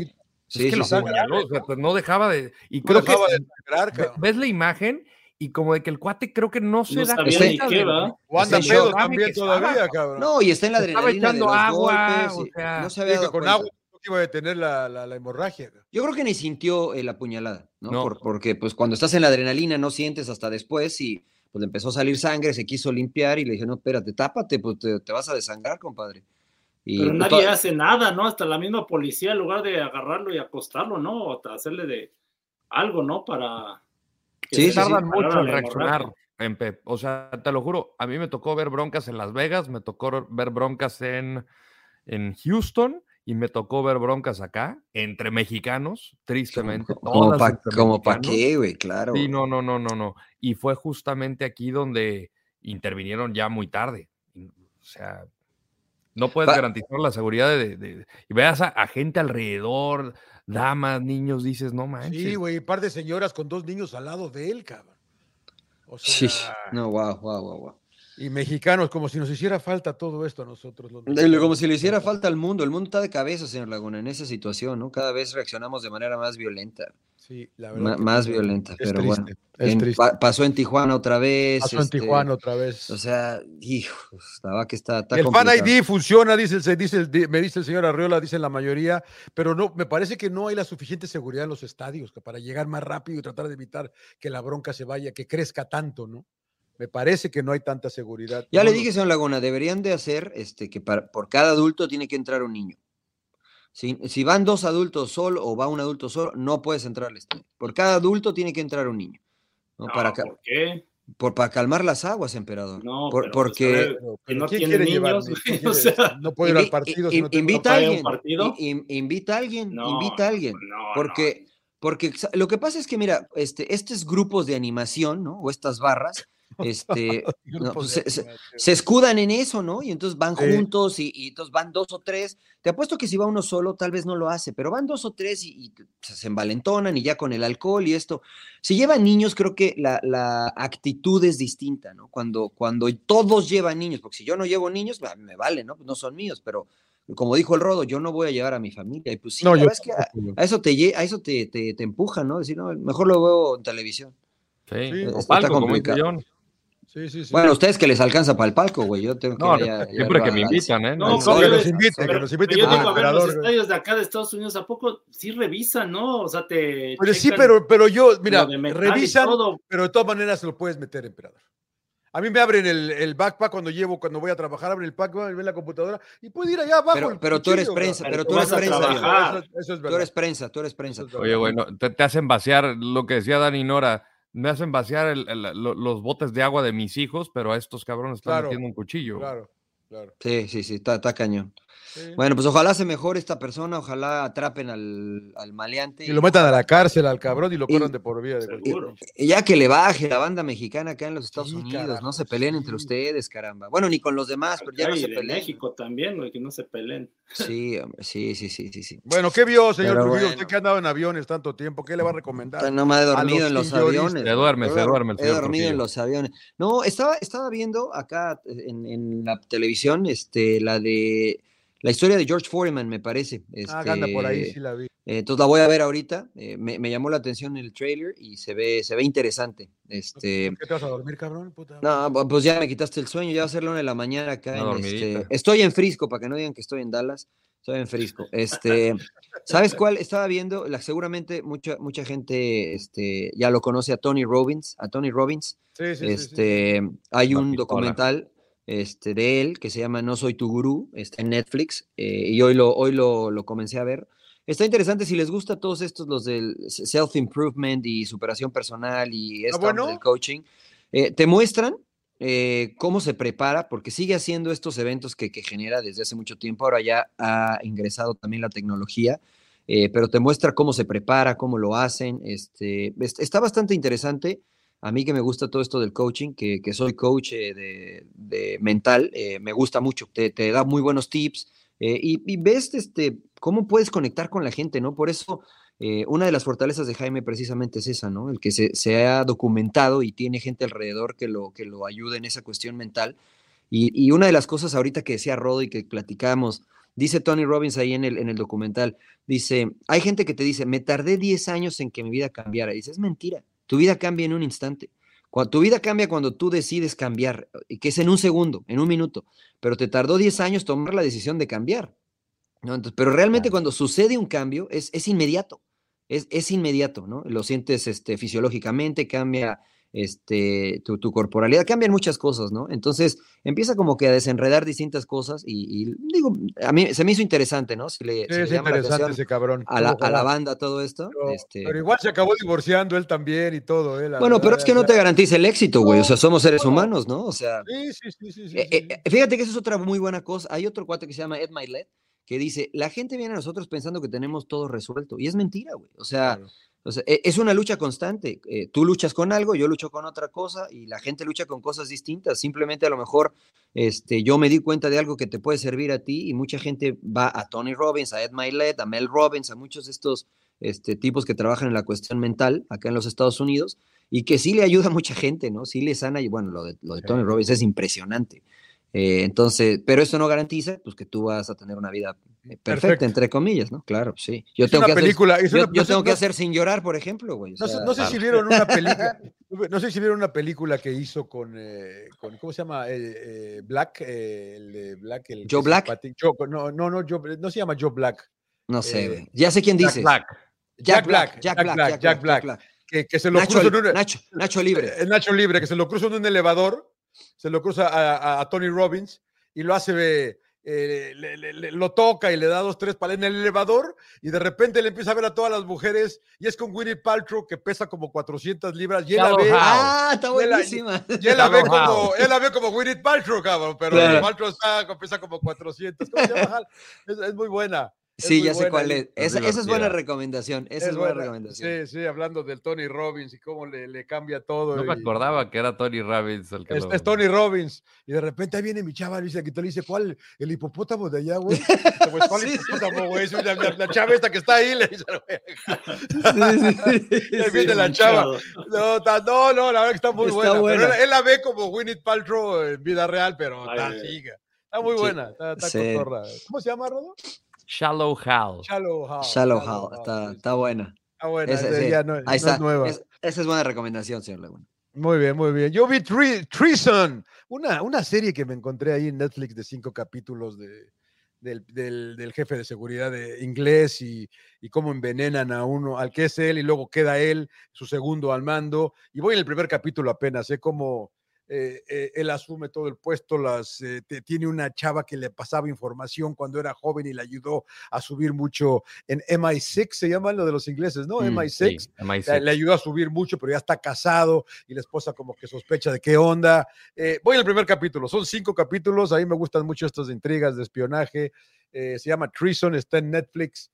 Sí. es que sí, lo sí. apuñaló, o sea, pues no dejaba de. Y No creo que de sangrar, ves la imagen y como de que el cuate creo que no se No da cuenta qué, de- ¿verdad? O anda Sí, pedo también que estaba, todavía, cabrón. No, y está en la Se estaba adrenalina de echando los agua, golpes, o sea, no se había que dado con cuenta. agua no iba a detener la, la, la hemorragia. Yo creo que ni sintió eh, la puñalada, ¿no? No. Por- porque pues cuando estás en la adrenalina no sientes hasta después y pues le empezó a salir sangre, se quiso limpiar y le dije, no, espérate, tápate, pues te, te vas a desangrar, compadre. Y, Pero pues, nadie to- hace nada, ¿no? Hasta la misma policía, en lugar de agarrarlo y acostarlo, ¿no? O hacerle de algo, ¿no? Para. que Sí, tardan mucho en reaccionar. En. O sea, te lo juro, a mí me tocó ver broncas en Las Vegas, me tocó ver broncas en, en Houston y me tocó ver broncas acá, entre mexicanos, tristemente. como todas pa, qué, güey, claro. Sí, no, no, no, no, no. Y fue justamente aquí donde intervinieron ya muy tarde. O sea, no puedes Pa- garantizar la seguridad de, de- y veas a, a gente alrededor, damas, niños, dices, no manches. Sí, güey, un par de señoras con dos niños al lado de él, cabrón. O Sí, sea, no, wow, wow, wow, wow. Y mexicanos, como si nos hiciera falta todo esto a nosotros. Los. Como si le hiciera falta al mundo. El mundo está de cabeza, señor Laguna, en esa situación, ¿no? Cada vez reaccionamos de manera más violenta. Sí, la verdad más violenta, pero triste, bueno. es En- triste. pa- pasó en Tijuana otra vez. Pasó en este, Tijuana otra vez. O sea, hijo, la que está, está el Fan. ID funciona, dice, el- se dice, el- me dice el señor Arriola, dicen la mayoría, pero no, me parece que no hay la suficiente seguridad en los estadios para llegar más rápido y tratar de evitar que la bronca se vaya, que crezca tanto, ¿no? Me parece que no hay tanta seguridad. Ya No le dije, señor Laguna, deberían de hacer este, que para- por cada adulto tiene que entrar un niño. Si, si van dos adultos solo o va un adulto solo, no puedes entrar al estadio. Por cada adulto tiene que entrar un niño. ¿no? No, para, ¿Por qué? por- para calmar las aguas, emperador. No, Por- pero, pues, porque Pero- pero no ¿quién tiene quiere llevar niños, sea, no puedo ir al partido si no invita a un alguien. partido? in- invita a alguien. No, invita a alguien. no, porque, porque lo que pasa es que, mira, este, estos grupos de animación, ¿no? O estas barras, este, no, pues, se- se- animación. se escudan en eso, ¿no? Y entonces van Sí. juntos y, y entonces van dos o tres. Te apuesto que si va uno solo, tal vez no lo hace, pero van dos o tres y, y se envalentonan y ya con el alcohol y esto. Si llevan niños, creo que la, la actitud es distinta, ¿no? Cuando, cuando todos llevan niños, porque si yo no llevo niños, me vale, ¿no? No son míos, pero como dijo el Rodo, yo no voy a llevar a mi familia. Y pues sí, No, la yo verdad es que a, eso, te, a eso te, te, te empuja, ¿no? Decir, no, mejor lo veo en televisión. Sí, Sí, o está palco, complicado. John. Sí, sí, sí. Bueno, ustedes que les alcanza para el palco, güey. Yo tengo que No, siempre que me invitan, ¿eh? No, No, ¿cómo que yo- nos invite, que pero- nos invite pero yo digo, a ver, los estadios de acá de Estados Unidos, ¿a poco sí revisan, no? O sea, te. Pero sí, checan pero, pero yo, mira, revisan, todo. pero de todas maneras se lo puedes meter, emperador. A mí me abren el, el backpack cuando llevo, cuando voy a trabajar, abren el backpack, ven la computadora y puede ir allá abajo. Pero- tú eres prensa, pero tú eres es prensa. Eso, eso es Tú eres prensa, tú eres prensa. Oye, bueno, te, te hacen vaciar lo que decía Dani Nora. Me hacen vaciar el- el- lo- los botes de agua de mis hijos, pero a estos cabrones están Claro, metiendo un cuchillo. Claro, claro. Sí, sí, sí, está, está cañón. Sí. Bueno, pues ojalá se mejore esta persona, ojalá atrapen al, al maleante. Y lo metan a la cárcel al cabrón y lo corran de por vida. De Seguro. Y ya que le baje la banda mexicana acá en los Estados Sí, Unidos, no se peleen entre ustedes, caramba. Bueno, ni con los demás, pero ya no se peleen. México también, güey, que no se peleen. Sí, hombre, sí, sí, sí, sí, sí. Bueno, ¿qué vio, señor Pero Trujillo? bueno. Usted que ha andado en aviones tanto tiempo, ¿qué le va a recomendar? No me he dormido en los aviones. Se duerme, se duerme el He dormido en los aviones. No, estaba, estaba viendo acá en, en la televisión este, la de la historia de George Foreman, me parece. Ah, anda por ahí, este, sí la vi. Eh, entonces la voy a ver ahorita. eh, me, me llamó la atención el trailer y se ve, se ve interesante. Este, ¿Qué te vas a dormir, cabrón? Puta? no, pues ya me quitaste el sueño, ya va a ser la una de la mañana acá. Una en este, estoy en Frisco, para que no digan que estoy en Dallas. Estoy en Frisco. Este, ¿Sabes cuál? Estaba viendo, la, seguramente mucha, mucha gente este, ya lo conoce a Tony Robbins, a Tony Robbins. Sí, sí, sí, sí. Este, hay La un pistola. documental este, de él que se llama No soy tu gurú, está en Netflix, eh, y hoy, lo, hoy lo, lo comencé a ver. Está interesante si les gusta todos estos, los del self-improvement y superación personal y esto bueno? del coaching, eh, te muestran eh, cómo se prepara, porque sigue haciendo estos eventos que, que genera desde hace mucho tiempo, ahora ya ha ingresado también la tecnología, eh, pero te muestra cómo se prepara, cómo lo hacen, este, es- está bastante interesante. A mí que me gusta todo esto del coaching, que, que soy coach de, de mental, me gusta mucho, te, te da muy buenos tips y, y ves este, cómo puedes conectar con la gente, ¿no? Por eso eh, una de las fortalezas de Jaime precisamente es esa, ¿no? El que se, ha documentado y tiene gente alrededor que lo, que lo ayude en esa cuestión mental. Y, una de las cosas ahorita que decía Rodo y que platicamos, dice Tony Robbins ahí en el, en el documental, dice, hay gente que te dice, me tardé 10 años en que mi vida cambiara. Y dice, es mentira, tu vida cambia en un instante. Tu vida cambia cuando tú decides cambiar, y que es en un segundo, en un minuto, pero te tardó 10 años tomar la decisión de cambiar. ¿No? Entonces, pero realmente cuando sucede un cambio es, es inmediato, es, es inmediato, ¿no? Lo sientes este, fisiológicamente, cambia este, tu, tu corporalidad, cambian muchas cosas, ¿no? Entonces empieza como que a desenredar distintas cosas y, y digo, a mí se me hizo interesante, ¿no? Si le, Sí, si le es llama interesante ese cabrón. a la, a la banda todo esto. Pero, este, pero igual se acabó divorciando él también y todo. eh, la bueno, pero es que no te garantiza el éxito, güey. O sea, somos seres No. humanos, ¿no? O sea, Sí, sí, sí, sí. sí, eh, sí. eh, fíjate que eso es otra muy buena cosa. Hay otro cuate que se llama Ed Milet que dice, la gente viene a nosotros pensando que tenemos todo resuelto. Y es mentira, güey. O sea, Claro. o sea, e- es una lucha constante. Eh, tú luchas con algo, yo lucho con otra cosa y la gente lucha con cosas distintas. Simplemente a lo mejor este, yo me di cuenta de algo que te puede servir a ti y mucha gente va a Tony Robbins, a Ed Milet, a Mel Robbins, a muchos de estos este, tipos que trabajan en la cuestión mental acá en los Estados Unidos y que sí le ayuda a mucha gente, ¿no? Sí le sana y bueno, lo de, lo de Tony Robbins es impresionante. Eh, entonces, pero eso no garantiza pues que tú vas a tener una vida eh, perfecta, Perfecto. entre comillas, ¿no? Claro, sí. Yo Es tengo que película, hacer, yo, una- yo no sé- tengo que no- hacer sin llorar, por ejemplo, güey. o No, sé- sea, no sé si claro. vieron una película, no sé si vieron una película que hizo con, eh, con ¿cómo se llama? Eh, eh, Black, eh, el de Black, el ¿Joe Black? Joe- no, no, no, Joe- no se llama Joe Black, no sé, güey. Ya sé quién Jack dices. Black. Jack Black, Jack Black, Jack Black, Jack Black. que, que se lo Nacho, cruza en un, Nacho, Nacho Libre. Nacho Libre, que se lo cruza en un elevador, se lo cruza a, a- a Tony Robbins y lo hace, eh, le- le- le- lo toca y le da dos, tres palas en el elevador y de repente le empieza a ver a todas las mujeres y es con Winnie Paltrow que pesa como 400 libras y él la ve. Ah, está Y él la- buenísima. y él la ve como, él la ve como Winnie Paltrow, cabrón, pero Claro. Paltrow está, pesa como 400. ¿Cómo se llama? Es, es muy buena. Sí, ya sé buena cuál es. Esa, esa es buena recomendación. Esa es, buena, recomendación. Sí, sí, hablando del Tony Robbins y cómo le, le cambia todo. No me acordaba que era Tony Robbins el que Es, lo- es Tony Robbins. Y de repente ahí viene mi chava, dice, que te le dice, ¿cuál? El hipopótamo de allá, güey. Pues, ¿cuál Sí, hipopótamo, güey? Sí, La, chava esta que está ahí, le dice, güey. Sí, sí, sí. Ahí viene la chava. No, ta- no, no, la verdad que está muy Está buena. pero buena. él, él la ve como Winnie Paltrow en vida real, pero Ay, está ay. siga. Está muy Sí. buena, está, está cotorra. ¿Cómo se llama, Rodo? Shallow Hal. Shallow Hal. Shallow Hal, está, sí, está buena. Está buena, Esa, esa sí. ya no, Ahí no está. es nueva. Es- esa es buena recomendación, señor Laguna. Muy bien, muy bien. Yo vi Tre- Treason, una, una serie que me encontré ahí en Netflix de cinco capítulos de, del, del- del jefe de seguridad de inglés y, y cómo envenenan a uno, al que es él, y luego queda él, su segundo al mando. Y voy en el primer capítulo apenas, sé cómo eh, eh, él asume todo el puesto, las, eh, te- tiene una chava que le pasaba información cuando era joven y le ayudó a subir mucho en MI6, se llama lo de los ingleses, ¿no? Mm, MI6 Sí, MI6. le, le ayudó a subir mucho, pero ya está casado y la esposa como que sospecha de qué onda. Voy al primer capítulo, son cinco capítulos, a mí me gustan mucho estas intrigas de espionaje, se llama Treason, está en Netflix,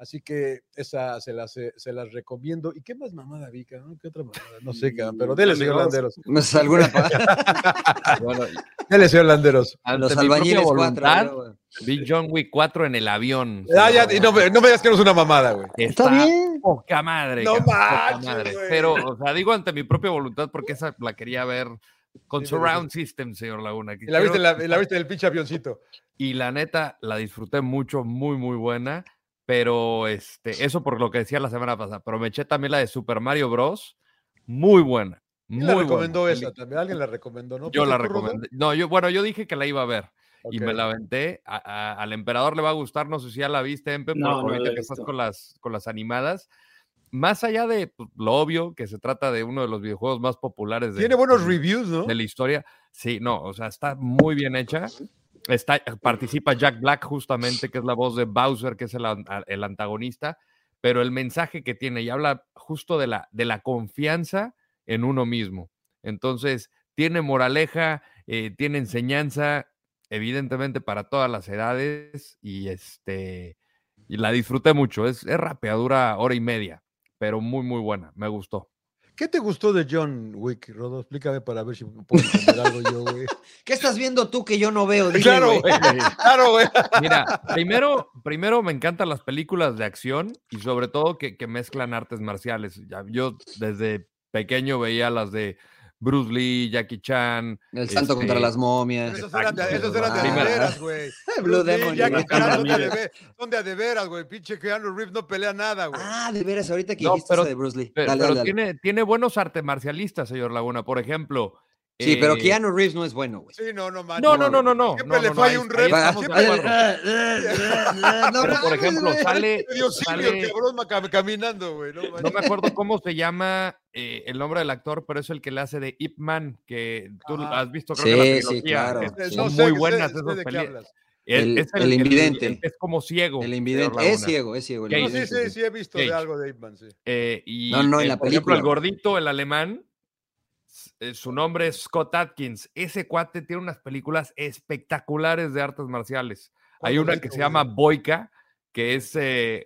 así que esa se las, eh, se las recomiendo. ¿Y qué más mamada vi, cabrón? ¿Qué otra mamada? No sé, cabrón, pero dele, señor Landeros. No sé, alguna Bueno, Dele, señor Landeros. ante Los mi propia albañiles voluntad, ¿no, vi John Wick 4 en el avión. Ah, ya, y no, me- no me digas que no es una mamada, güey. Está bien. Poca madre. No cabrón, poca manches, madre. güey. Pero, o sea, digo ante mi propia voluntad porque esa la quería ver con Sí, Surround System, señor Laguna. que Y la viste, la, la viste del pinche avioncito. y la neta la disfruté mucho, muy, muy buena. Pero este, eso por lo que decía la semana pasada. Pero me eché también la de Super Mario Bros. Muy buena. ¿Quién Muy la recomendó buena. esa también? ¿Alguien la recomendó, no? Yo la ¿Fuiste tú, Rodo? recomendé. No, yo, bueno, yo dije que la iba a ver y me la aventé. A- a- al emperador le va a gustar, no sé si ya la viste, Empe, No, por- no la ahorita que estás con las, con las animadas. Más allá de pues, lo obvio, que se trata de uno de los videojuegos más populares de, Tiene buenos de- reviews, ¿no? de la historia. Sí, no, o sea, está muy bien hecha. Está, participa Jack Black, justamente, que es la voz de Bowser, que es el, antagonista, pero el mensaje que tiene y habla justo de la, de la confianza en uno mismo. Entonces, tiene moraleja, eh, tiene enseñanza, evidentemente para todas las edades, y este y la disfruté mucho. Es, es rápida, dura hora y media, pero muy, muy buena. Me gustó. ¿Qué te gustó de John Wick, Rodo? Explícame para ver si puedo entender algo yo, güey. ¿Qué estás viendo tú que yo no veo? Dile, Claro, güey. Claro, güey. Mira, primero, primero me encantan las películas de acción y sobre todo que, que mezclan artes marciales. Ya, yo desde pequeño veía las de Bruce Lee, Jackie Chan. El salto contra este, las momias. Esos eran de, esos eran de, de veras, güey. Blue Bruce Lee, Demon. Jackie güey. Chan son de, a de Ramírez. ve- son de a de veras, güey. Pinche Keanu Reeves no pelea nada, güey. Ah, de veras, ahorita que No, dijiste pero- de Bruce Lee. Pero, Dale, pero dale, dale. tiene, tiene buenos artes marcialistas, señor Laguna. Por ejemplo. Sí, pero eh, Keanu Reeves no es bueno, güey. Sí, no, no manches. No, no, no, no, no. Siempre no, le no, no, falla ahí- un rep. No, Pero, por ejemplo, sale, Dios sale- el cabrón caminando, güey. No, No me acuerdo cómo se llama eh, el nombre del actor, pero es el que le hace de Ip Man, que tú Ajá. has visto, creo Sí, que la sí, trilogía. claro, Es- sí. Son No sé, muy buenas esas hablas. El- es el invidente. el es como ciego. El invidente. Es ciego, es ciego. el. No, sí, sí, sí, he visto de algo de Ip Man, sí. Eh, y, No, no, en eh, la por ejemplo, el película. gordito, el alemán, eh, su nombre es Scott Atkins. Ese cuate tiene unas películas espectaculares de artes marciales. Hay ¿Cuál una que se llama? Boica, que es eh,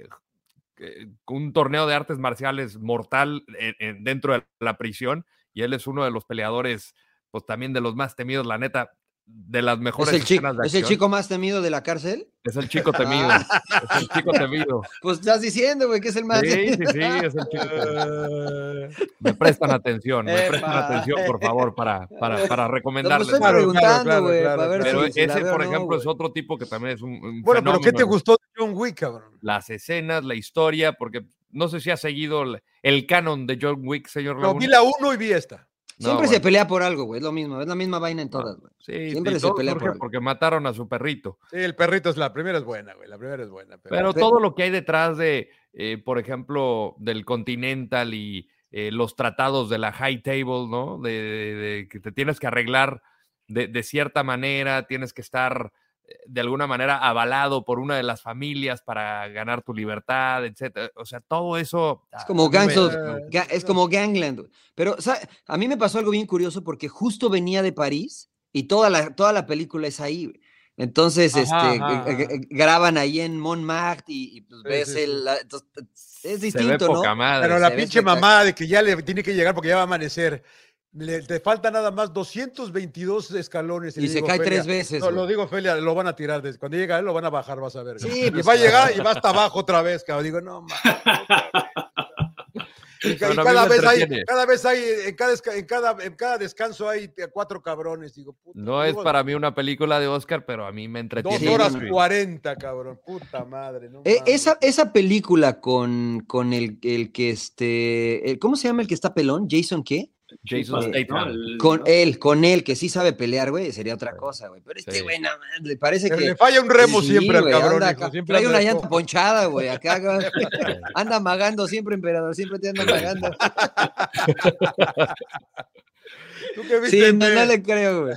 eh, un torneo de artes marciales mortal en- en- dentro de la prisión, y él es uno de los peleadores, pues también de los más temidos, la neta. De las ¿Es mejores el, chico, escenas de ¿Es el chico más temido de la cárcel? Es el chico temido. es el chico temido. Pues estás diciendo, güey, que es el más Sí, sí, temido. sí, es el chico temido. Me prestan atención, me prestan atención, por favor, para, para, para No, recomendarles. estoy Claro, preguntando, claro, güey, claro, para ver claro. Pero si, ese, por no, ejemplo, es otro tipo que también es un, un Bueno, pero ¿qué te fenómeno. gustó de John Wick, cabrón? Las escenas, la historia, porque no sé si ha seguido el, el canon de John Wick, señor No, Laguna. vi la uno y vi esta. No, Siempre se pelea por algo, güey, es lo mismo, es la misma vaina en todas, güey. Sí, siempre se pelea por algo. porque mataron a su perrito. Sí, el perrito es la primera es buena, güey. La primera es buena. Pero, todo lo que hay detrás de, eh, por ejemplo, del Continental y eh, los tratados de la High Table, ¿no? De, de- de que te tienes que arreglar de, de cierta manera, tienes que estar de alguna manera avalado por una de las familias para ganar tu libertad, etcétera. O sea, todo eso. Es como me- Gangs of- me- Ga- es como Gangland. Pero ¿sabe? a mí me pasó algo bien curioso porque justo venía de París y toda la, toda la película es ahí. Entonces, Ajá, este, ajá, g- ajá. graban ahí en Montmartre y, y, pues Sí, ves sí, sí. el... la- entonces, es se ve distinto, ¿no? madre. Pero la pinche mamá de que ya le tiene que llegar porque ya va a amanecer. Le, te falta nada más 222 escalones. Y se digo, cae Felia, tres veces, No, lo digo, Felia, lo van a tirar. des- Cuando llega él, lo van a bajar, vas a ver. Sí, y pues, va a llegar y va hasta abajo otra vez, cabrón. Digo, no, mames. Y, ca- cada vez hay, cada vez hay, en cada, en cada, en cada descanso hay eh, cuatro cabrones. Digo, puta, No es para mí una película de Oscar, pero a mí me entretiene. Dos horas cuarenta, cabrón. Puta madre. No Eh, esa, esa película con, con el, el que este... el- ¿Cómo se llama el que está pelón? ¿Jason qué? Jason Sí, Con él, con él, que sí sabe pelear, güey, sería otra cosa, güey. Pero este Sí. güey, no, le parece que... Le falla un remo Sí, siempre al cabrón. anda hijo, acá, siempre trae una llanta ponchada, güey. Acá anda magando siempre, emperador. Siempre te anda magando. ¿Tú qué Sí, viste, no, no le creo, güey.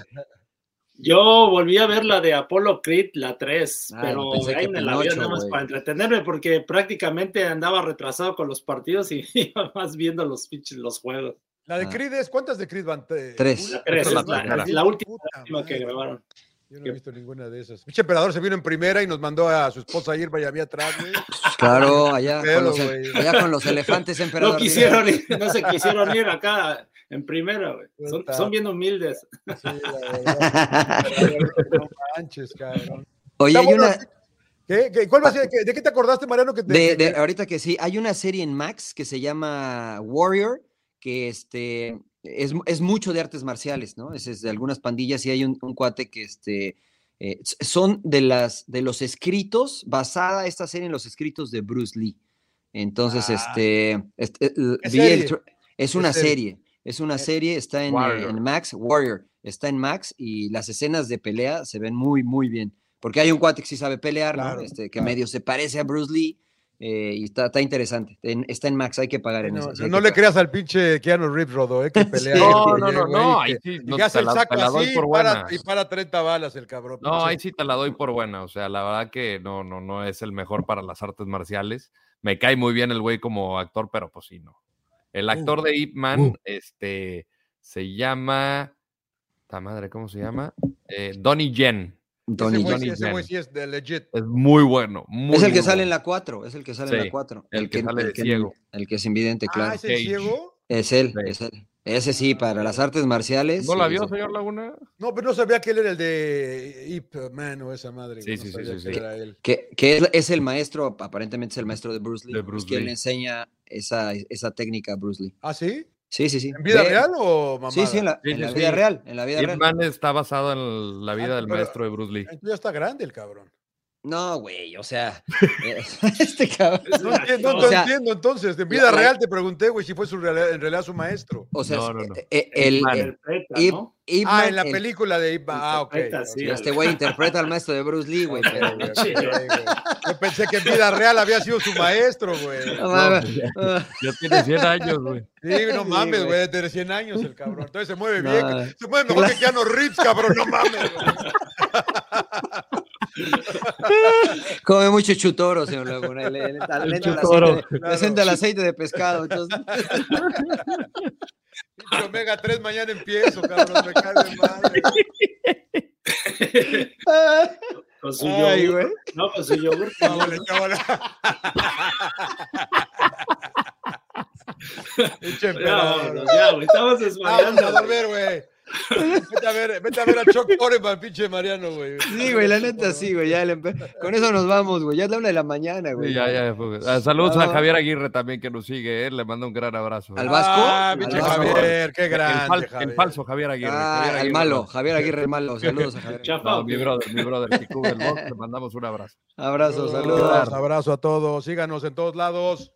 Yo volví a ver la de Apollo Creed, la 3, Ah, pero ahí me la vi nada más para entretenerme porque prácticamente andaba retrasado con los partidos y iba más viendo los pinches los juegos. La de Ah. Creed es, ¿cuántas de Creed van? Tres. una? Tres, es la la, es la última, Puta última que grabaron. Yo no he visto ninguna de esas. Pinche emperador se vino en primera y nos mandó a su esposa Irma y a mí atrás, güey. Claro, allá, Pedo, con los, allá con los elefantes, emperador. No quisieron ir, no se quisieron ir acá en primera, güey. Son, son bien humildes. Sí, la verdad. No manches, cabrón. Oye, hay una... ¿Qué? ¿Qué? ¿Cuál va a ser? ¿Qué- ¿De qué te acordaste, Mariano? Que te, De, de- ahorita que sí, hay una serie en Max que se llama Warrior, que este, es, es mucho de artes marciales, ¿no? Es, es de algunas pandillas y hay un, un cuate que este, eh, son de, las, de los escritos, basada esta serie en los escritos de Bruce Lee. Entonces, Ah. este, este, es ¿Qué una serie? es una Eh, serie, está en, eh, Max, Warrior, está en Max y las escenas de pelea se ven muy, muy bien. Porque hay un cuate que sí sabe pelear, Este, que claro. medio se parece a Bruce Lee eh, y está, está interesante. En- está en Max, hay que pagar en No, hay no le pagar. creas al pinche Keanu Reeves, Rodo, eh, que pelea. Sí. No, no, no, güey, no, y ahí que- sí, y no, te el la- saco te la doy así por y para, buena. y para 30 balas el cabrón. No, ahí sí te la doy por buena. O sea, la verdad que no, no, no es el mejor para las artes marciales. Me cae muy bien el güey como actor, pero pues sí, no. El actor de Ip Man, uh. este, se llama. Ta madre, ¿cómo se llama? Eh, Donnie Yen. Tony ese Johnny ese sí es de legit. Es muy bueno. muy, Es el que sale en la 4, es el que sale en la 4. el que sale de que, ciego. El que es invidente, Ah, claro. ¿es el Cage. ciego? Es él, Sí. es él. Ese sí, para las artes marciales. ¿No la vio, sí. señor Laguna? No, pero no sabía que él era el de Ip Man o esa madre. Sí, no sí, sí, sabía sí, que sí. era él. Que, que es, es el maestro, aparentemente es el maestro de Bruce Lee. De es Bruce Lee. le enseña esa, esa técnica a Bruce Lee. ¿Ah, sí? Sí, sí, sí. ¿En vida Ve- real o mamá? Sí, sí, en la, Sí, en sí, la sí. vida real. En la vida Ip real. Man está basado en la vida Ah, del maestro de Bruce Lee. Ya está grande el cabrón. No, güey, o sea, eh, este cabrón. No entiendo, no O sea, entiendo entonces. En vida la- real te pregunté, güey, si fue su realidad- en realidad su maestro. O sea, No, no, no. eh, eh, el, el- Ip- ¿no? Ip Ah, en la el- película de Ip. Ah, ok. Sí, Este güey interpreta al maestro de Bruce Lee, güey. Pero- güey, güey. Yo pensé que en vida real había sido su maestro, güey. No mames. Ah, Ya tiene 100 años, güey. Sí, no Sí, mames, güey. güey, de 100 años el cabrón. Entonces se mueve No, bien. Se mueve mejor que Keanu Reeves, cabrón, no mames. güey. Come mucho chutoro, señor Laguna. Le, le, le- le entra el chutoro, aceite, claro. el aceite de pescado. Entonces, Omega 3 mañana empiezo, cabrón, me cae de madre. Con su Ay, yogur. güey. No, con su yogur. Cábale. Pinche Ya, güey, estamos Vamos a dormir, güey. Vete a ver, vete a, ver a Chuck Foreman, pinche Mariano, güey. Sí, güey, la neta sí, güey. Ya le Con eso nos vamos, güey. Ya es la una de la mañana, güey. Sí, ya, ya, pues, ah, saludos a. Javier Aguirre también que nos sigue, eh, le mando un gran abrazo. ¿Al Vasco? Ah, pinche. Javier, qué el, grande, el falso Javier Aguirre. Ah, Javier el malo. Javier Aguirre el malo. Saludos a Javier. Chafa, No, ¿o mi brother, mi brother, que cubre el box, le mandamos un abrazo. Abrazos, Saludos, saludos. abrazo a todos. Síganos en todos lados.